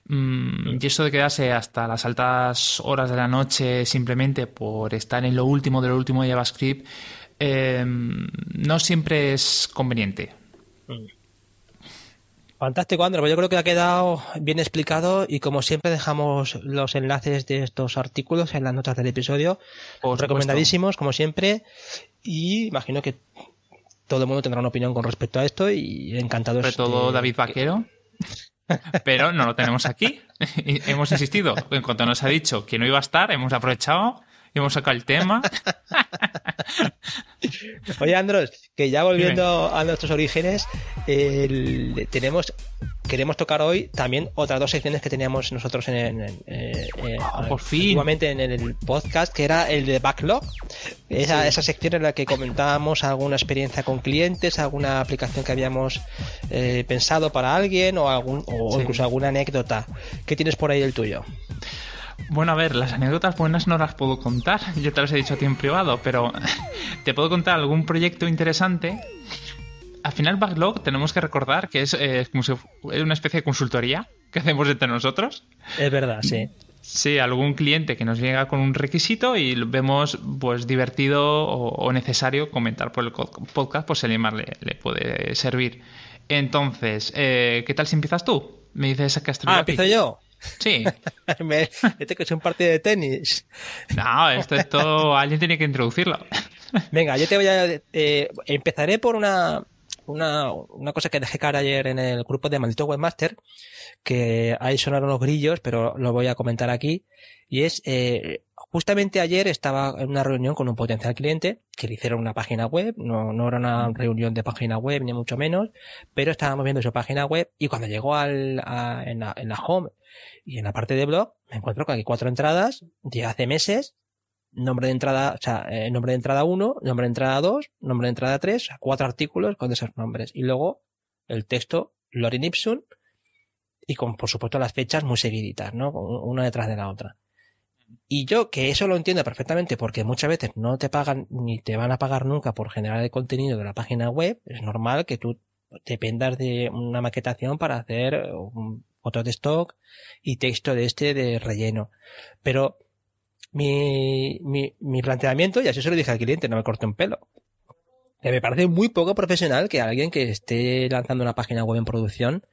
Mm, y eso de quedarse hasta las altas horas de la noche simplemente por estar en lo último de lo último de JavaScript, eh, no siempre es conveniente. Fantástico, Andro. Pues yo creo que ha quedado bien explicado y como siempre dejamos los enlaces de estos artículos en las notas del episodio. recomendadísimos, como siempre. Y imagino que todo el mundo tendrá una opinión con respecto a esto y encantado. Sobre todo David Vaquero. Pero no lo tenemos aquí. hemos insistido. En cuanto nos ha dicho que no iba a estar, hemos aprovechado y hemos sacado el tema. Oye, Andros, que ya volviendo a nuestros orígenes, tenemos queremos tocar hoy también otras dos secciones que teníamos nosotros en, eh, ah, por fin. en el podcast que era el de backlog. Esa, esa sección en la que comentábamos alguna experiencia con clientes alguna aplicación que habíamos eh, pensado para alguien o algún o incluso alguna anécdota. ¿qué tienes por ahí el tuyo? Bueno, a ver, las anécdotas buenas no las puedo contar. Yo te las he dicho a ti en privado, pero te puedo contar algún proyecto interesante. Al final, Backlog tenemos que recordar que es eh, como si una especie de consultoría que hacemos entre nosotros. Es verdad, sí. Sí, algún cliente que nos llega con un requisito y vemos pues divertido o, necesario comentar por el podcast, pues si alguien más le, puede servir. Entonces, eh, ¿qué tal si empiezas tú? Me dices que has Ah, empiezo yo. Sí. este que es un partido de tenis. No, esto, esto alguien tiene que introducirlo. Venga, yo te voy a. Eh, empezaré por una, una, una cosa que dejé caer ayer en el grupo de Maldito Webmaster, que ahí sonaron los grillos, pero lo voy a comentar aquí. Y es, eh, justamente ayer estaba en una reunión con un potencial cliente que le hicieron una página web, no, no era una reunión de página web ni mucho menos, pero estábamos viendo su página web y cuando llegó al, en, la, en la home y en la parte de blog me encuentro con aquí cuatro entradas de hace meses, nombre de entrada, o sea, eh, nombre de entrada 1, nombre de entrada 2, nombre de entrada 3, o sea, cuatro artículos con esos nombres. Y luego el texto Lorin Ipsum y con, por supuesto, las fechas muy seguiditas, ¿no? Una detrás de la otra. Y yo, que eso lo entiendo perfectamente porque muchas veces no te pagan ni te van a pagar nunca por generar el contenido de la página web, es normal que tú dependas de una maquetación para hacer un fotos de stock y texto de este de relleno. Pero mi, mi, mi planteamiento, y así se lo dije al cliente, no me corte un pelo. Que me parece muy poco profesional que alguien que esté lanzando una página web en producción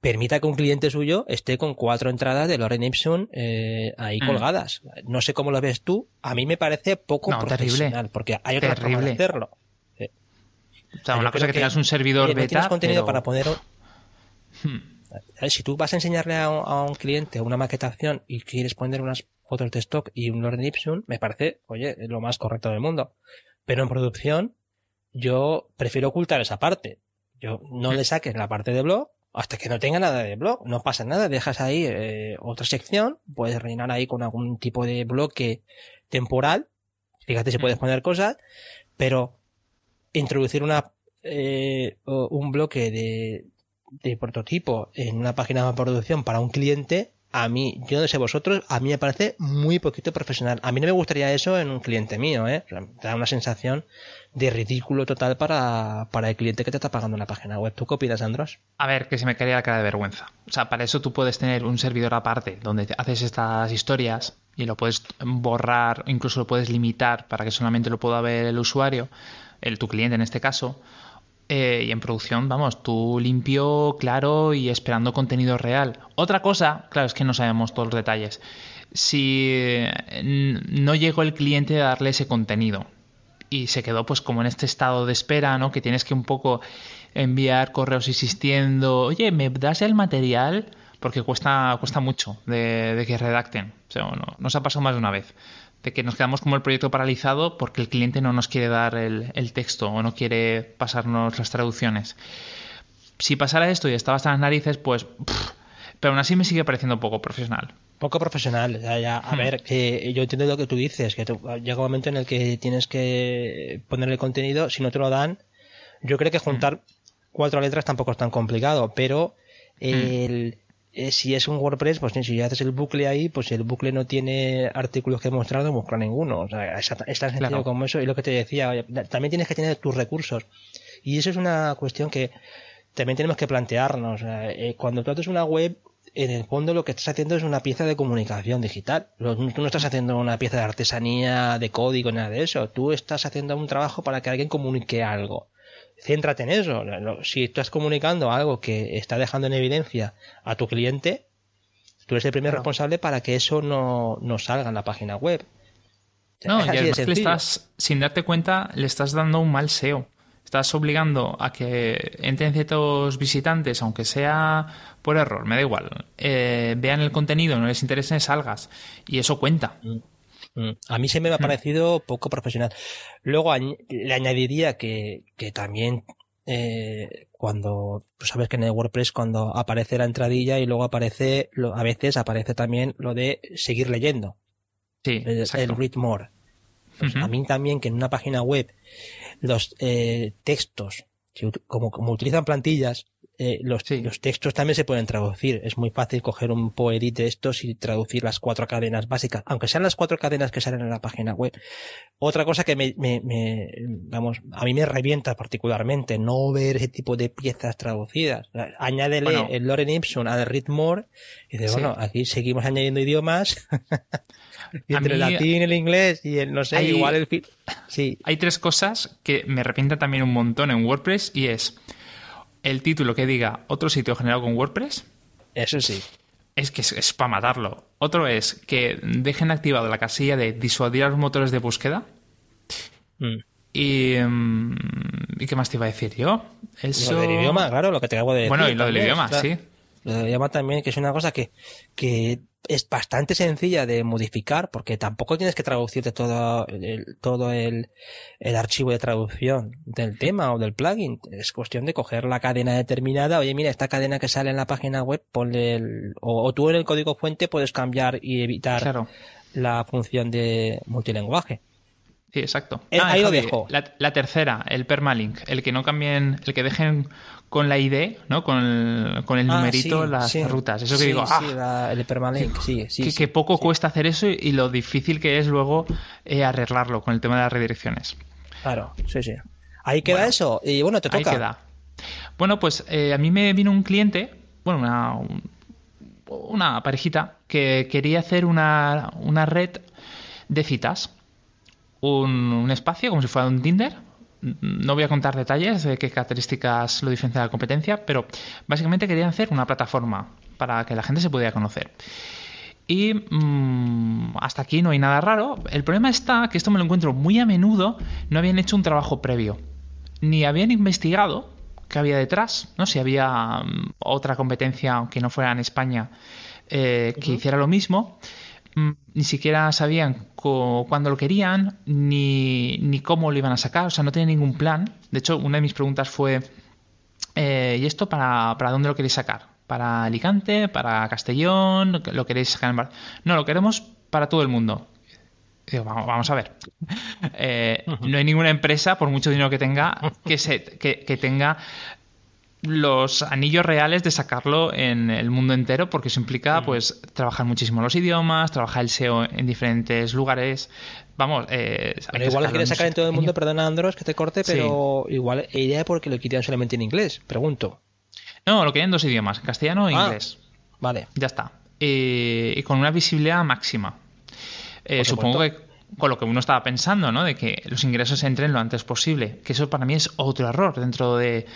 permita que un cliente suyo esté con cuatro entradas de Loren Ipsum eh, ahí mm. colgadas. No sé cómo lo ves tú. A mí me parece poco profesional, porque hay otra forma de hacerlo. O sea, una cosa que, tengas un servidor beta. tienes contenido para poner. Hmm. Si tú vas a enseñarle a un, cliente una maquetación y quieres poner unas fotos de stock y un Lorem Ipsum, me parece, oye, lo más correcto del mundo. Pero en producción, yo prefiero ocultar esa parte. Yo no le saques la parte de blog hasta que no tenga nada de blog. No pasa nada, dejas ahí eh, otra sección, puedes rellenar ahí con algún tipo de bloque temporal. Fíjate si puedes poner cosas, pero introducir una eh, un bloque de, de prototipo en una página de producción para un cliente a mí, yo no sé vosotros, a mí me parece muy poquito profesional. A mí no me gustaría eso en un cliente mío, ¿eh? da una sensación de ridículo total para, para el cliente que te está pagando la página web. ¿Tú qué opinas, Andros? A ver, que se me caería la cara de vergüenza. O sea, para eso tú puedes tener un servidor aparte donde haces estas historias y lo puedes borrar, incluso lo puedes limitar para que solamente lo pueda ver el usuario, el tu cliente en este caso. Eh, y en producción, vamos, tú limpio, claro y esperando contenido real. Otra cosa, claro, es que no sabemos todos los detalles. Si no llegó el cliente a darle ese contenido y se quedó pues como en este estado de espera, ¿no? Que tienes que un poco enviar correos insistiendo, oye, ¿me das el material? Porque cuesta, cuesta mucho de, que redacten. O sea, no, nos ha pasado más de una vez de que nos quedamos como el proyecto paralizado porque el cliente no nos quiere dar el, texto o no quiere pasarnos las traducciones. Si pasara esto y estaba hasta las narices, pues... pero aún así me sigue pareciendo poco profesional. Poco profesional. Ya, a hmm. ver, que yo entiendo lo que tú dices, que llega un momento en el que tienes que poner el contenido, si no te lo dan, yo creo que juntar hmm. cuatro letras tampoco es tan complicado, pero hmm. Eh, si es un WordPress, pues si ya haces el bucle ahí, pues el bucle no tiene artículos que mostrar, no muestra ninguno. O sea, es, tan sencillo como eso. Y lo que te decía, también tienes que tener tus recursos. Y eso es una cuestión que también tenemos que plantearnos. Eh, cuando tú haces una web, en el fondo lo que estás haciendo es una pieza de comunicación digital. Tú no estás haciendo una pieza de artesanía, de código, nada de eso. Tú estás haciendo un trabajo para que alguien comunique algo céntrate en eso. Si estás comunicando algo que está dejando en evidencia a tu cliente, tú eres el primer responsable para que eso no, salga en la página web. No, y además le estás, sin darte cuenta, le estás dando un mal SEO. Estás obligando a que entren ciertos visitantes, aunque sea por error, me da igual. Eh, vean el contenido, no les interese, salgas. Y eso cuenta. Mm. Mm. A mí se me ha parecido poco profesional. Luego le añadiría que, que también eh, cuando pues sabes que en el WordPress cuando aparece la entradilla y luego aparece a veces aparece también lo de seguir leyendo. Sí el, read more. Pues a mí también que en una página web los eh, textos como, como utilizan plantillas eh, los, textos también se pueden traducir. Es muy fácil coger un poedit de estos y traducir las cuatro cadenas básicas, aunque sean las cuatro cadenas que salen en la página web. Otra cosa que me, me, me vamos, a mí me revienta particularmente no ver ese tipo de piezas traducidas. Añádele el Loren Ipsum al Read More y de, bueno, aquí seguimos añadiendo idiomas. entre el latín, el inglés y el, no sé, igual el... Sí. Hay tres cosas que me arrepientan también un montón en WordPress y es el título que diga otro sitio generado con WordPress. Eso sí. Es que es, para matarlo. Otro es que dejen activado la casilla de disuadir a los motores de búsqueda. Mm. Y, mm, y, qué más te iba a decir yo? Eso... Lo del idioma, claro, lo que te acabo de decir. Bueno, y lo del idioma, sí. Lo del idioma también, que es una cosa que, que es bastante sencilla de modificar porque tampoco tienes que traducirte todo el, todo el, el, archivo de traducción del tema o del plugin. Es cuestión de coger la cadena determinada. Oye, mira, esta cadena que sale en la página web, ponle el, o, tú en el código fuente puedes cambiar y evitar la función de multilenguaje. Sí, exacto. Eh, ah, ahí lo dejo. La, tercera, el permalink, el que no cambien, el que dejen con la ID, ¿no? Con el, con el ah, numerito las rutas. Eso que digo, ah, el permalink, sí, sí. Que, poco cuesta hacer eso y, lo difícil que es luego eh, arreglarlo con el tema de las redirecciones. Claro, sí, sí. Ahí queda eso y bueno, te toca. Ahí queda. Bueno, pues eh, a mí me vino un cliente, bueno, una, una parejita que quería hacer una, una red de citas un, espacio como si fuera un Tinder. No voy a contar detalles de qué características lo diferencian de la competencia, pero básicamente querían hacer una plataforma para que la gente se pudiera conocer. Y mm, hasta aquí no hay nada raro. El problema está que esto me lo encuentro muy a menudo. No habían hecho un trabajo previo. Ni habían investigado qué había detrás. ¿no? Si había mm, otra competencia, aunque no fuera en España, eh, que hiciera lo mismo. Mm, ni siquiera sabían cuándo lo querían, ni, ni, cómo lo iban a sacar, o sea, no tenían ningún plan. De hecho, una de mis preguntas fue, eh, ¿y esto para, para dónde lo queréis sacar? ¿Para Alicante? ¿Para Castellón? ¿Lo queréis sacar en Bar No, lo queremos para todo el mundo. Digo, vamos, a ver. Eh, no hay ninguna empresa, por mucho dinero que tenga, que, se, que, que tenga los anillos reales de sacarlo en el mundo entero, porque eso implica pues trabajar muchísimo los idiomas, trabajar el SEO en diferentes lugares. Vamos, eh, igual lo quieres sacar en todo el mundo, perdona Andros que te corte, pero igual idea porque lo querían solamente en inglés, pregunto. No, lo querían en dos idiomas, castellano e ah, inglés. Vale. Ya está. Eh, y con una visibilidad máxima. Eh, supongo que con lo que uno estaba pensando, ¿no? De que los ingresos entren lo antes posible. Que eso para mí es otro error dentro de,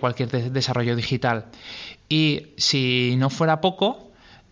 cualquier desarrollo digital. Y si no fuera poco,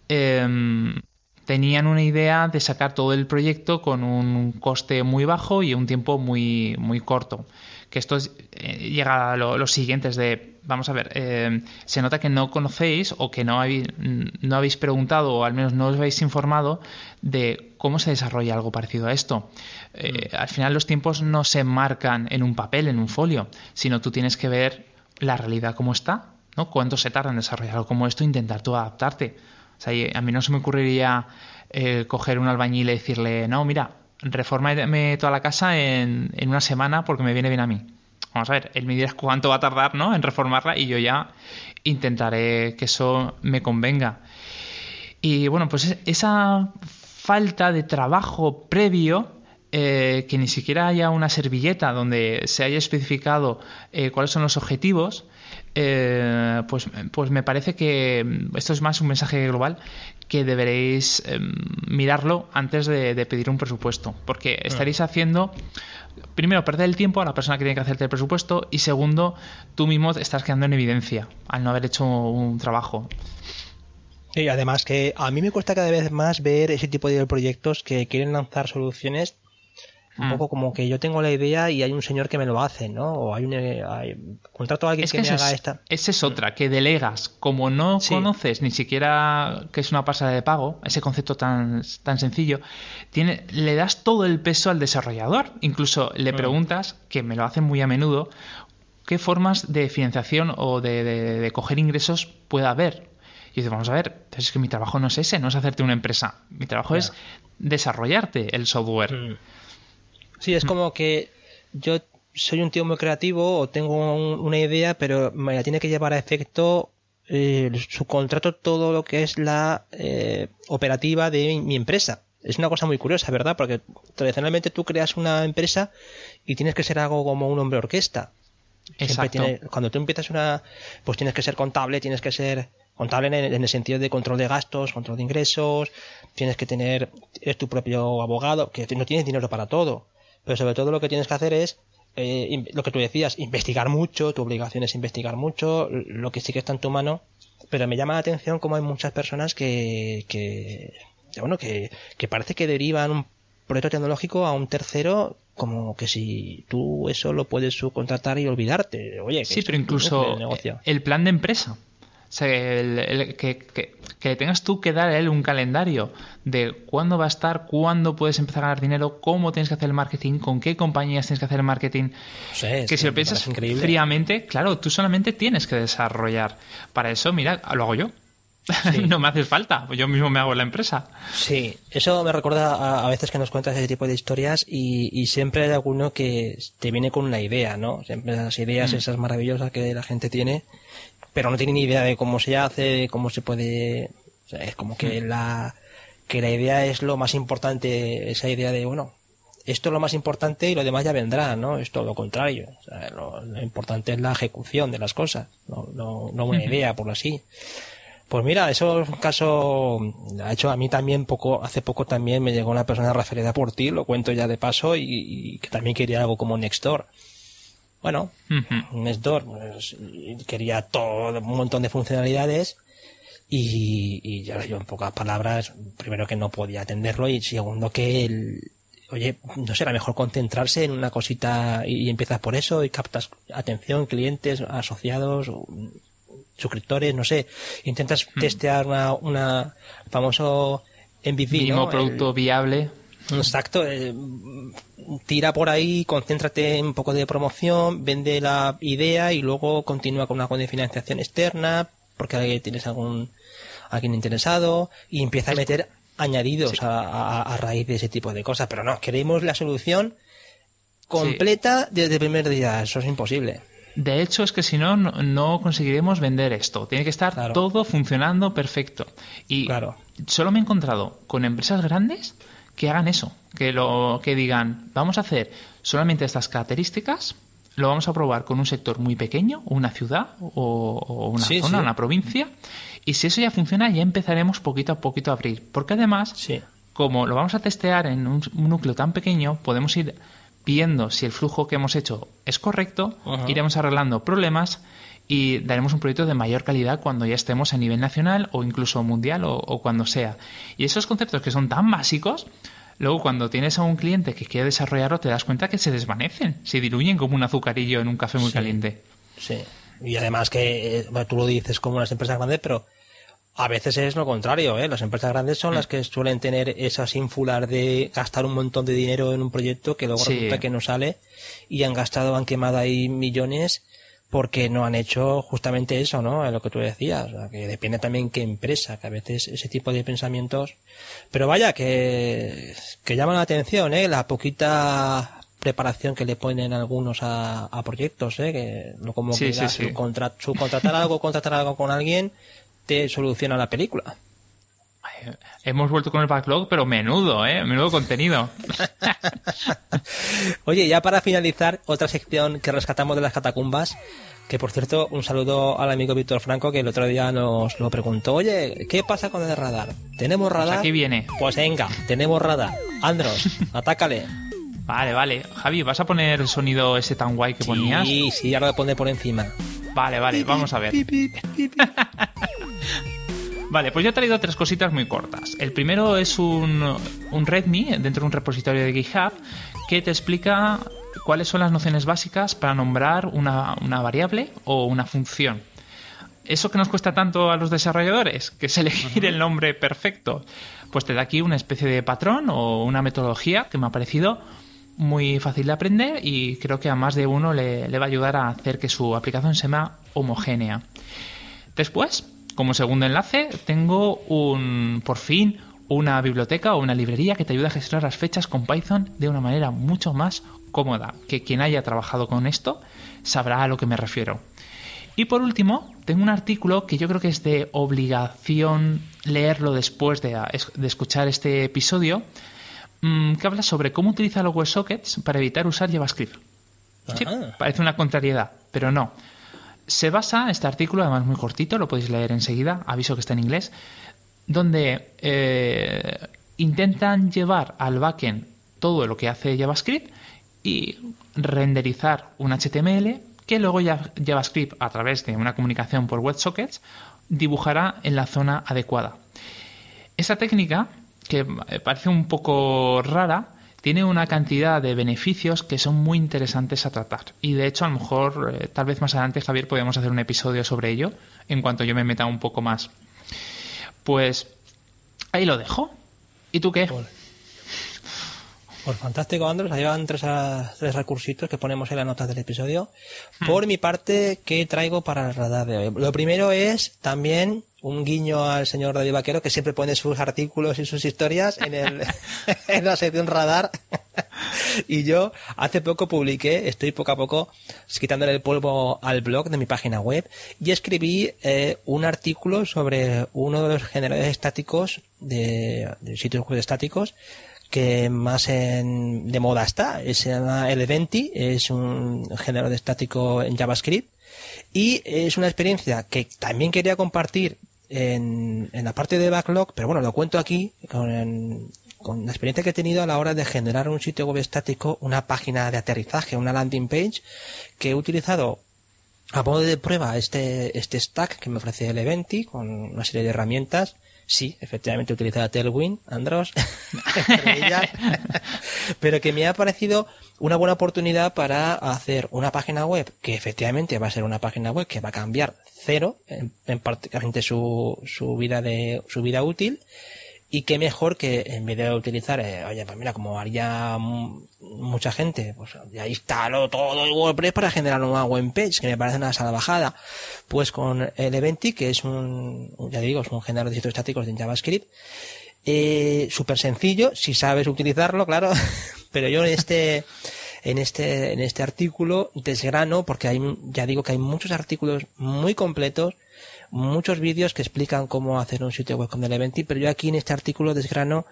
em, tenían una idea de sacar todo el proyecto con un coste muy bajo y un tiempo muy, muy corto que esto eh, llega a lo, siguientes de, vamos a ver, eh, se nota que no conocéis o que no habéis, no habéis preguntado o al menos no os habéis informado de cómo se desarrolla algo parecido a esto. Eh, mm. al final los tiempos no se marcan en un papel, en un folio, sino tú tienes que ver la realidad como está, ¿no? Cuánto se tarda en desarrollar algo como esto e intentar tú adaptarte. O sea, a mí no se me ocurriría coger un albañil y decirle, no, mira, reformame toda la casa en, en, una semana porque me viene bien a mí. Vamos a ver, él me dirá cuánto va a tardar ¿no? en reformarla y yo ya intentaré que eso me convenga. Y bueno, pues esa falta de trabajo previo, eh, que ni siquiera haya una servilleta donde se haya especificado eh, cuáles son los objetivos, eh, pues, pues me parece que esto es más un mensaje global que deberéis em, mirarlo antes de, pedir un presupuesto, porque mm. estaréis haciendo, primero, perder el tiempo a la persona que tiene que hacerte el presupuesto y segundo, tú mismo estás quedando en evidencia al no haber hecho un trabajo. Y además que a mí me cuesta cada vez más ver ese tipo de proyectos que quieren lanzar soluciones un poco como que yo tengo la idea y hay un señor que me lo hace, ¿no? O hay un eh, contrato a alguien que, me haga esta. Esa es otra, que delegas. Como no conoces ni siquiera que es una pasada de pago, ese concepto tan, tan sencillo, tiene, le das todo el peso al desarrollador. Incluso le mm. preguntas, que me lo hacen muy a menudo, qué formas de financiación o de, coger ingresos puede haber. Y dice, vamos a ver, es que mi trabajo no es ese, no es hacerte una empresa. Mi trabajo es desarrollarte el software. Mm. Sí, es como que yo soy un tío muy creativo o tengo una idea, pero me la tiene que llevar a efecto eh, su contrato todo lo que es la eh, operativa de mi, empresa. Es una cosa muy curiosa, ¿verdad? Porque tradicionalmente tú creas una empresa y tienes que ser algo como un hombre orquesta. Exacto. cuando tú empiezas una, pues tienes que ser contable, tienes que ser contable en el, en el, sentido de control de gastos, control de ingresos, tienes que tener, eres tu propio abogado, que no tienes dinero para todo pero sobre todo lo que tienes que hacer es eh, lo que tú decías, investigar mucho, tu obligación es investigar mucho, lo que sí que está en tu mano, pero me llama la atención como hay muchas personas que, que bueno, que, que parece que derivan un proyecto tecnológico a un tercero como que si tú eso lo puedes subcontratar y olvidarte. Oye, sí, pero incluso el plan de empresa sea, el, que, que, tengas tú que dar a él un calendario de cuándo va a estar, cuándo puedes empezar a ganar dinero, cómo tienes que hacer el marketing, con qué compañías tienes que hacer el marketing. que si lo piensas fríamente, claro, tú solamente tienes que desarrollar. Para eso, mira, lo hago yo. no me hace falta, yo mismo me hago la empresa. Sí, eso me recuerda a, veces que nos cuentas ese tipo de historias y, siempre hay alguno que te viene con una idea, ¿no? Siempre las ideas mm. esas maravillosas que la gente tiene pero no tiene ni idea de cómo se hace, de cómo se puede... es como que mm. la, que la idea es lo más importante, esa idea de, bueno, esto es lo más importante y lo demás ya vendrá, ¿no? Es todo lo contrario. lo, importante es la ejecución de las cosas, no, no, no una idea, por así. Pues mira, eso es un caso, ha hecho a mí también poco, hace poco también me llegó una persona referida por ti, lo cuento ya de paso, y, y que también quería algo como Nextdoor. Bueno, un Nextdoor pues, quería todo un montón de funcionalidades y, y yo, en pocas palabras, primero que no podía atenderlo y segundo que el, oye, no será mejor concentrarse en una cosita y, empiezas por eso y captas atención, clientes, asociados, suscriptores, no sé, intentas testear una, una famoso MVP, mínimo producto viable Exacto. Eh, tira por ahí, concéntrate en un poco de promoción, vende la idea y luego continúa con una de financiación externa porque tienes algún alguien interesado y empieza a meter añadidos a, raíz de ese tipo de cosas. Pero no, queremos la solución completa desde el primer día. Eso es imposible. De hecho, es que si no, no conseguiremos vender esto. Tiene que estar todo funcionando perfecto. Y claro. solo me he encontrado con empresas grandes que hagan eso, que lo que digan, vamos a hacer solamente estas características, lo vamos a probar con un sector muy pequeño, una ciudad o, una zona, una provincia, y si eso ya funciona, ya empezaremos poquito a poquito a abrir. Porque además, como lo vamos a testear en un, núcleo tan pequeño, podemos ir viendo si el flujo que hemos hecho es correcto, iremos arreglando problemas y daremos un proyecto de mayor calidad cuando ya estemos a nivel nacional o incluso mundial o, o cuando sea. Y esos conceptos que son tan básicos, Luego, cuando tienes a un cliente que quiere desarrollarlo, te das cuenta que se desvanecen, se diluyen como un azucarillo en un café muy caliente. Sí, y además que eh, tú lo dices como unas empresas grandes, pero a veces es lo contrario, ¿eh? Las empresas grandes son las mm. que suelen tener esas ínfulas de gastar un montón de dinero en un proyecto que luego resulta que no sale y han gastado, han quemado ahí millones porque no han hecho justamente eso, ¿no? Lo que tú decías, que depende también qué empresa, que a veces ese tipo de pensamientos, pero vaya que, que llaman la atención, ¿eh? La poquita preparación que le ponen algunos a, proyectos, ¿eh? Que no como que subcontratar algo, contratar algo con alguien te soluciona la película. Hemos vuelto con el backlog, pero menudo, ¿eh? Menudo contenido. Oye, ya para finalizar, otra sección que rescatamos de las catacumbas, que por cierto, un saludo al amigo Víctor Franco que el otro día nos lo preguntó. Oye, ¿qué pasa con el radar? ¿Tenemos pues radar? aquí viene. Pues venga, tenemos radar. Andros, atácale. Vale, vale. Javi, ¿vas a poner el sonido ese tan guay que ponías? Sí, sí, ahora lo pone por encima. Vale, vale, vamos a ver. Vale, pues yo he traído tres cositas muy cortas. El primero es un, un Redmi dentro de un repositorio de GitHub que te explica cuáles son las nociones básicas para nombrar una, variable o una función. Eso que nos cuesta tanto a los desarrolladores, que es elegir el nombre perfecto, pues te da aquí una especie de patrón o una metodología que me ha parecido muy fácil de aprender y creo que a más de uno le, le va a ayudar a hacer que su aplicación sea homogénea. Después, como segundo enlace, tengo un, por fin, una biblioteca o una librería que te ayuda a gestionar las fechas con Python de una manera mucho más cómoda. Que quien haya trabajado con esto sabrá a lo que me refiero. Y por último, tengo un artículo que yo creo que es de obligación leerlo después de, escuchar este episodio, mm, que habla sobre cómo utilizar los WebSockets para evitar usar JavaScript. Sí, parece una contrariedad, pero no. Se basa este artículo, además muy cortito, lo podéis leer enseguida, aviso que está en inglés, donde eh, intentan llevar al backend todo lo que hace JavaScript y renderizar un HTML que luego JavaScript a través de una comunicación por WebSockets dibujará en la zona adecuada. Esta técnica, que parece un poco rara, tiene una cantidad de beneficios que son muy interesantes a tratar. Y de hecho, a lo mejor, eh, tal vez más adelante, Javier, podemos hacer un episodio sobre ello, en cuanto yo me meta un poco más. Pues ahí lo dejo. ¿Y tú qué? Pues, pues fantástico, Andros. Ahí van tres, tres recursitos que ponemos en las notas del episodio. Hmm. Por mi parte, ¿qué traigo para el radar de hoy? Lo primero es también un guiño al señor David Vaquero que siempre pone sus artículos y sus historias en, el, en la sección radar. y yo hace poco publiqué, estoy poco a poco quitándole el polvo al blog de mi página web y escribí eh, un artículo sobre uno de los generadores estáticos de, sitios web estáticos que más en, de moda está. Se llama Eleventi, es un generador estático en JavaScript y es una experiencia que también quería compartir en, la parte de backlog, pero bueno, lo cuento aquí con, con la experiencia que he tenido a la hora de generar un sitio web estático, una página de aterrizaje, una landing page, que he utilizado a modo de prueba este, este stack que me ofrece el Eventi con una serie de herramientas. Sí, efectivamente he utilizado Tailwind, Andros, pero que me ha parecido una buena oportunidad para hacer una página web que efectivamente va a ser una página web que va a cambiar cero en, prácticamente su, su vida de su vida útil y qué mejor que en vez de utilizar eh, oye pues mira como haría mucha gente pues ya instalo todo el WordPress para generar una web page que me parece una salvajada. Pues con el Eventi que es un ya digo es un generador de sitios estáticos de JavaScript eh, súper sencillo si sabes utilizarlo claro pero yo en este en este, en este artículo desgrano, porque hay, ya digo que hay muchos artículos muy completos, muchos vídeos que explican cómo hacer un sitio web con Eleventy, pero yo aquí en este artículo desgrano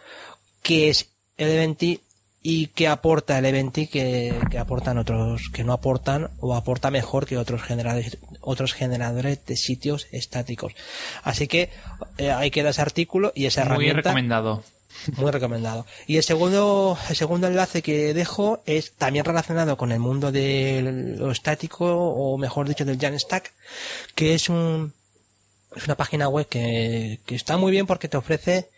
qué es Eleventy y qué aporta Eleventy que, que aportan otros, que no aportan o aporta mejor que otros generadores, otros generadores de sitios estáticos. Así que eh, ahí queda ese artículo y esa herramienta. Muy recomendado. Muy recomendado. Y el segundo, el segundo enlace que dejo es también relacionado con el mundo de lo estático, o mejor dicho, del Jamstack, que es un, es una página web que, que está muy bien porque te ofrece,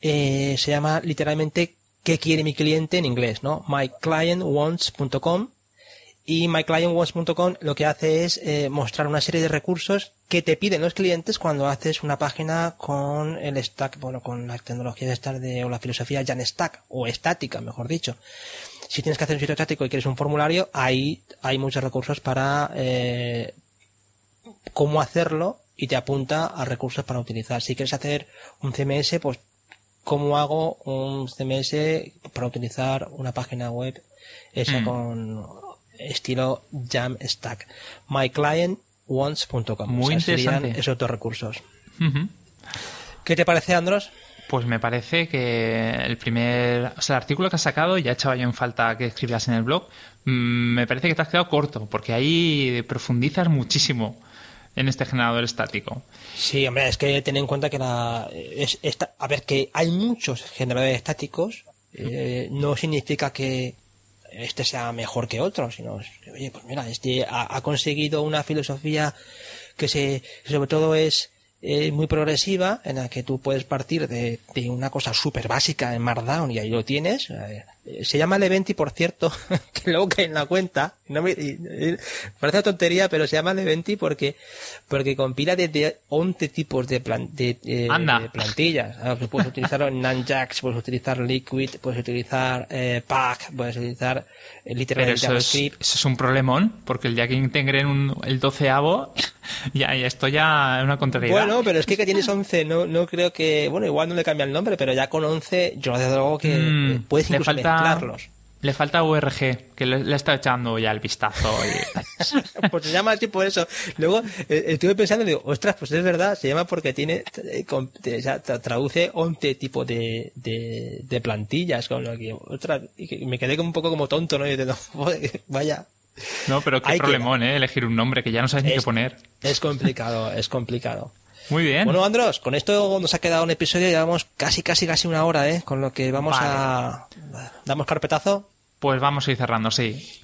eh, se llama literalmente qué quiere mi cliente en inglés, ¿no? myclientwants.com y myclientwants.com lo que hace es eh, mostrar una serie de recursos que te piden los clientes cuando haces una página con el stack, bueno, con la tecnología de estar de, o la filosofía Jan Stack, o estática, mejor dicho. Si tienes que hacer un sitio estático y quieres un formulario, ahí hay muchos recursos para eh, cómo hacerlo y te apunta a recursos para utilizar. Si quieres hacer un CMS, pues cómo hago un CMS para utilizar una página web esa Mm. con estilo Jamstack. myclientwants.com. Muy O sea, serían interesante. esos dos recursos. ¿Qué te parece, Andros? Pues me parece que el primer, o sea, el artículo que has sacado, ya echaba yo en falta que escribieras en el blog, mm, me parece que te has quedado corto, porque ahí profundizas muchísimo en este generador estático. Sí, hombre, es que ten en cuenta que la, es, esta, a ver, que hay muchos generadores estáticos, eh, no significa que este sea mejor que otro, sino, oye, pues mira, este ha, conseguido una filosofía que se, sobre todo es eh, muy progresiva, en la que tú puedes partir de, de una cosa súper básica en Markdown y ahí lo tienes. Eh, se llama Leventi, por cierto, que luego cae en la cuenta. No me, parece una tontería, pero se llama Leventi porque, porque compila desde 11 tipos de, plan- de, eh, de plantillas. Ah, Puedes utilizar Nunjax, puedes utilizar Liquid, puedes utilizar eh, Pack, puedes utilizar eh, literal Pero eso es, JavaScript. eso es un problemón, porque el día que integren un- el doceavo, ya, ya esto ya es una contrariedad. Bueno, pero es que que tienes 11, no, no creo que, bueno, igual no le cambia el nombre, pero ya con 11, yo desde luego que Mm, puedes le incluso falta- mezclarlos. Le falta URG, que le, le está echando ya el vistazo. y- pues se llama así por eso. Luego eh, estuve pensando y digo, ostras, pues es verdad, se llama porque tiene, eh, con- o sea, traduce 11 tipos de, de, de plantillas, con lo que, ostras, y que me quedé como un poco como tonto, ¿no? Y yo digo, joder, vaya. No, pero qué problemón, ¿eh? Elegir un nombre que ya no sabes ni qué poner. Es complicado, es complicado. Muy bien. Bueno, Andros, con esto nos ha quedado un episodio, llevamos casi, casi, casi una hora, ¿eh? Con lo que vamos a... ¿Damos carpetazo? Pues vamos a ir cerrando, sí.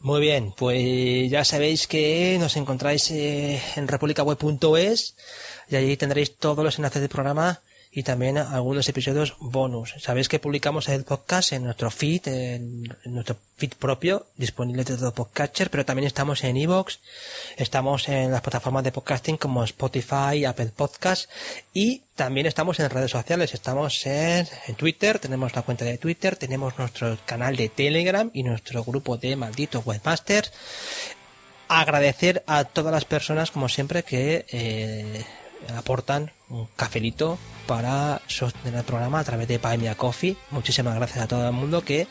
Muy bien, pues ya sabéis que nos encontráis eh, en republicaweb.es y allí tendréis todos los enlaces del programa y también algunos episodios bonus. Sabéis que publicamos el podcast en nuestro feed, en, nuestro feed propio, disponible de todo podcatcher, pero también estamos en iVoox, estamos en las plataformas de podcasting como Spotify, Apple Podcast y también estamos en redes sociales, estamos en, en Twitter, tenemos la cuenta de Twitter, tenemos nuestro canal de Telegram y nuestro grupo de malditos webmasters agradecer a todas las personas, como siempre, que eh, aportan un cafelito para sostener el programa a través de Buy Me a Coffee. Muchísimas gracias a todo el mundo que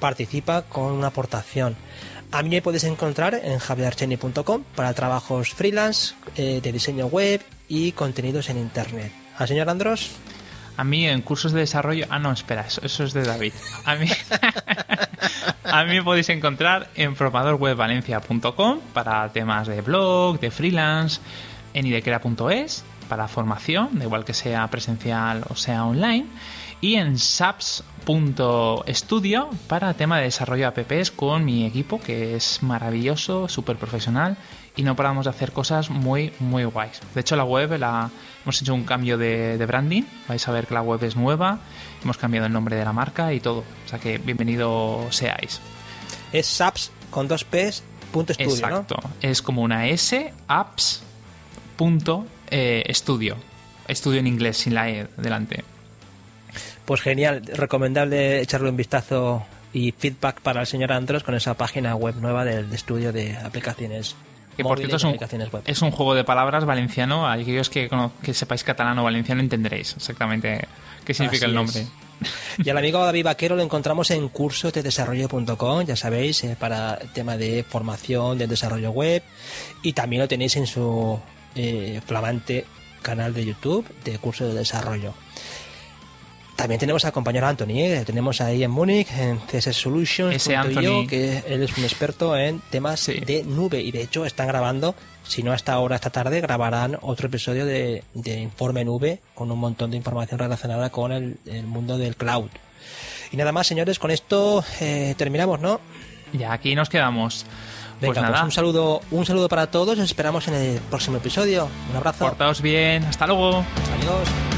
participa con una aportación. A mí me puedes encontrar en javiercheni.com para trabajos freelance, eh, de diseño web y contenidos en internet. ¿Al señor Andros? A mí en cursos de desarrollo... Ah, no, espera, eso, es de David. A mí... A mí me podéis encontrar en programadorwebvalencia.com para temas de blog, de freelance, en idecrea.es para formación, da igual que sea presencial o sea online, y en saps.studio para tema de desarrollo de apps con mi equipo que es maravilloso, súper profesional y no paramos de hacer cosas muy, muy guays. De hecho, la web la, hemos hecho un cambio de, de branding, vais a ver que la web es nueva, hemos cambiado el nombre de la marca y todo, o sea que bienvenido seáis. Es saps con dos p's punto estudio, Exacto. Es como una S, apps, punto, eh, estudio. Estudio en inglés, sin la E delante. Pues genial, recomendable echarle un vistazo y feedback para el señor Andros con esa página web nueva del estudio de aplicaciones. Que por cierto es un, es juego de palabras valenciano. Aquellos que, que sepáis catalán o valenciano entenderéis exactamente qué significa Así el nombre. es. Y al amigo David Vaquero lo encontramos en cursosdedesarrollo.com, ya sabéis, eh, para el tema de formación de desarrollo web. Y también lo tenéis en su eh, flamante canal de YouTube de curso de desarrollo. También tenemos al compañero Anthony, ¿eh? tenemos ahí en Múnich, en CSS Solutions, que él es un experto en temas Sí. de nube y de hecho están grabando, si no hasta ahora, esta tarde, grabarán otro episodio de, de Informe Nube con un montón de información relacionada con el, el mundo del cloud. Y nada más, señores, con esto eh, terminamos, ¿no? Ya aquí nos quedamos. Venga, pues nada, un saludo, un saludo para todos, os esperamos en el próximo episodio. Un abrazo. portaos bien, hasta luego. Adiós.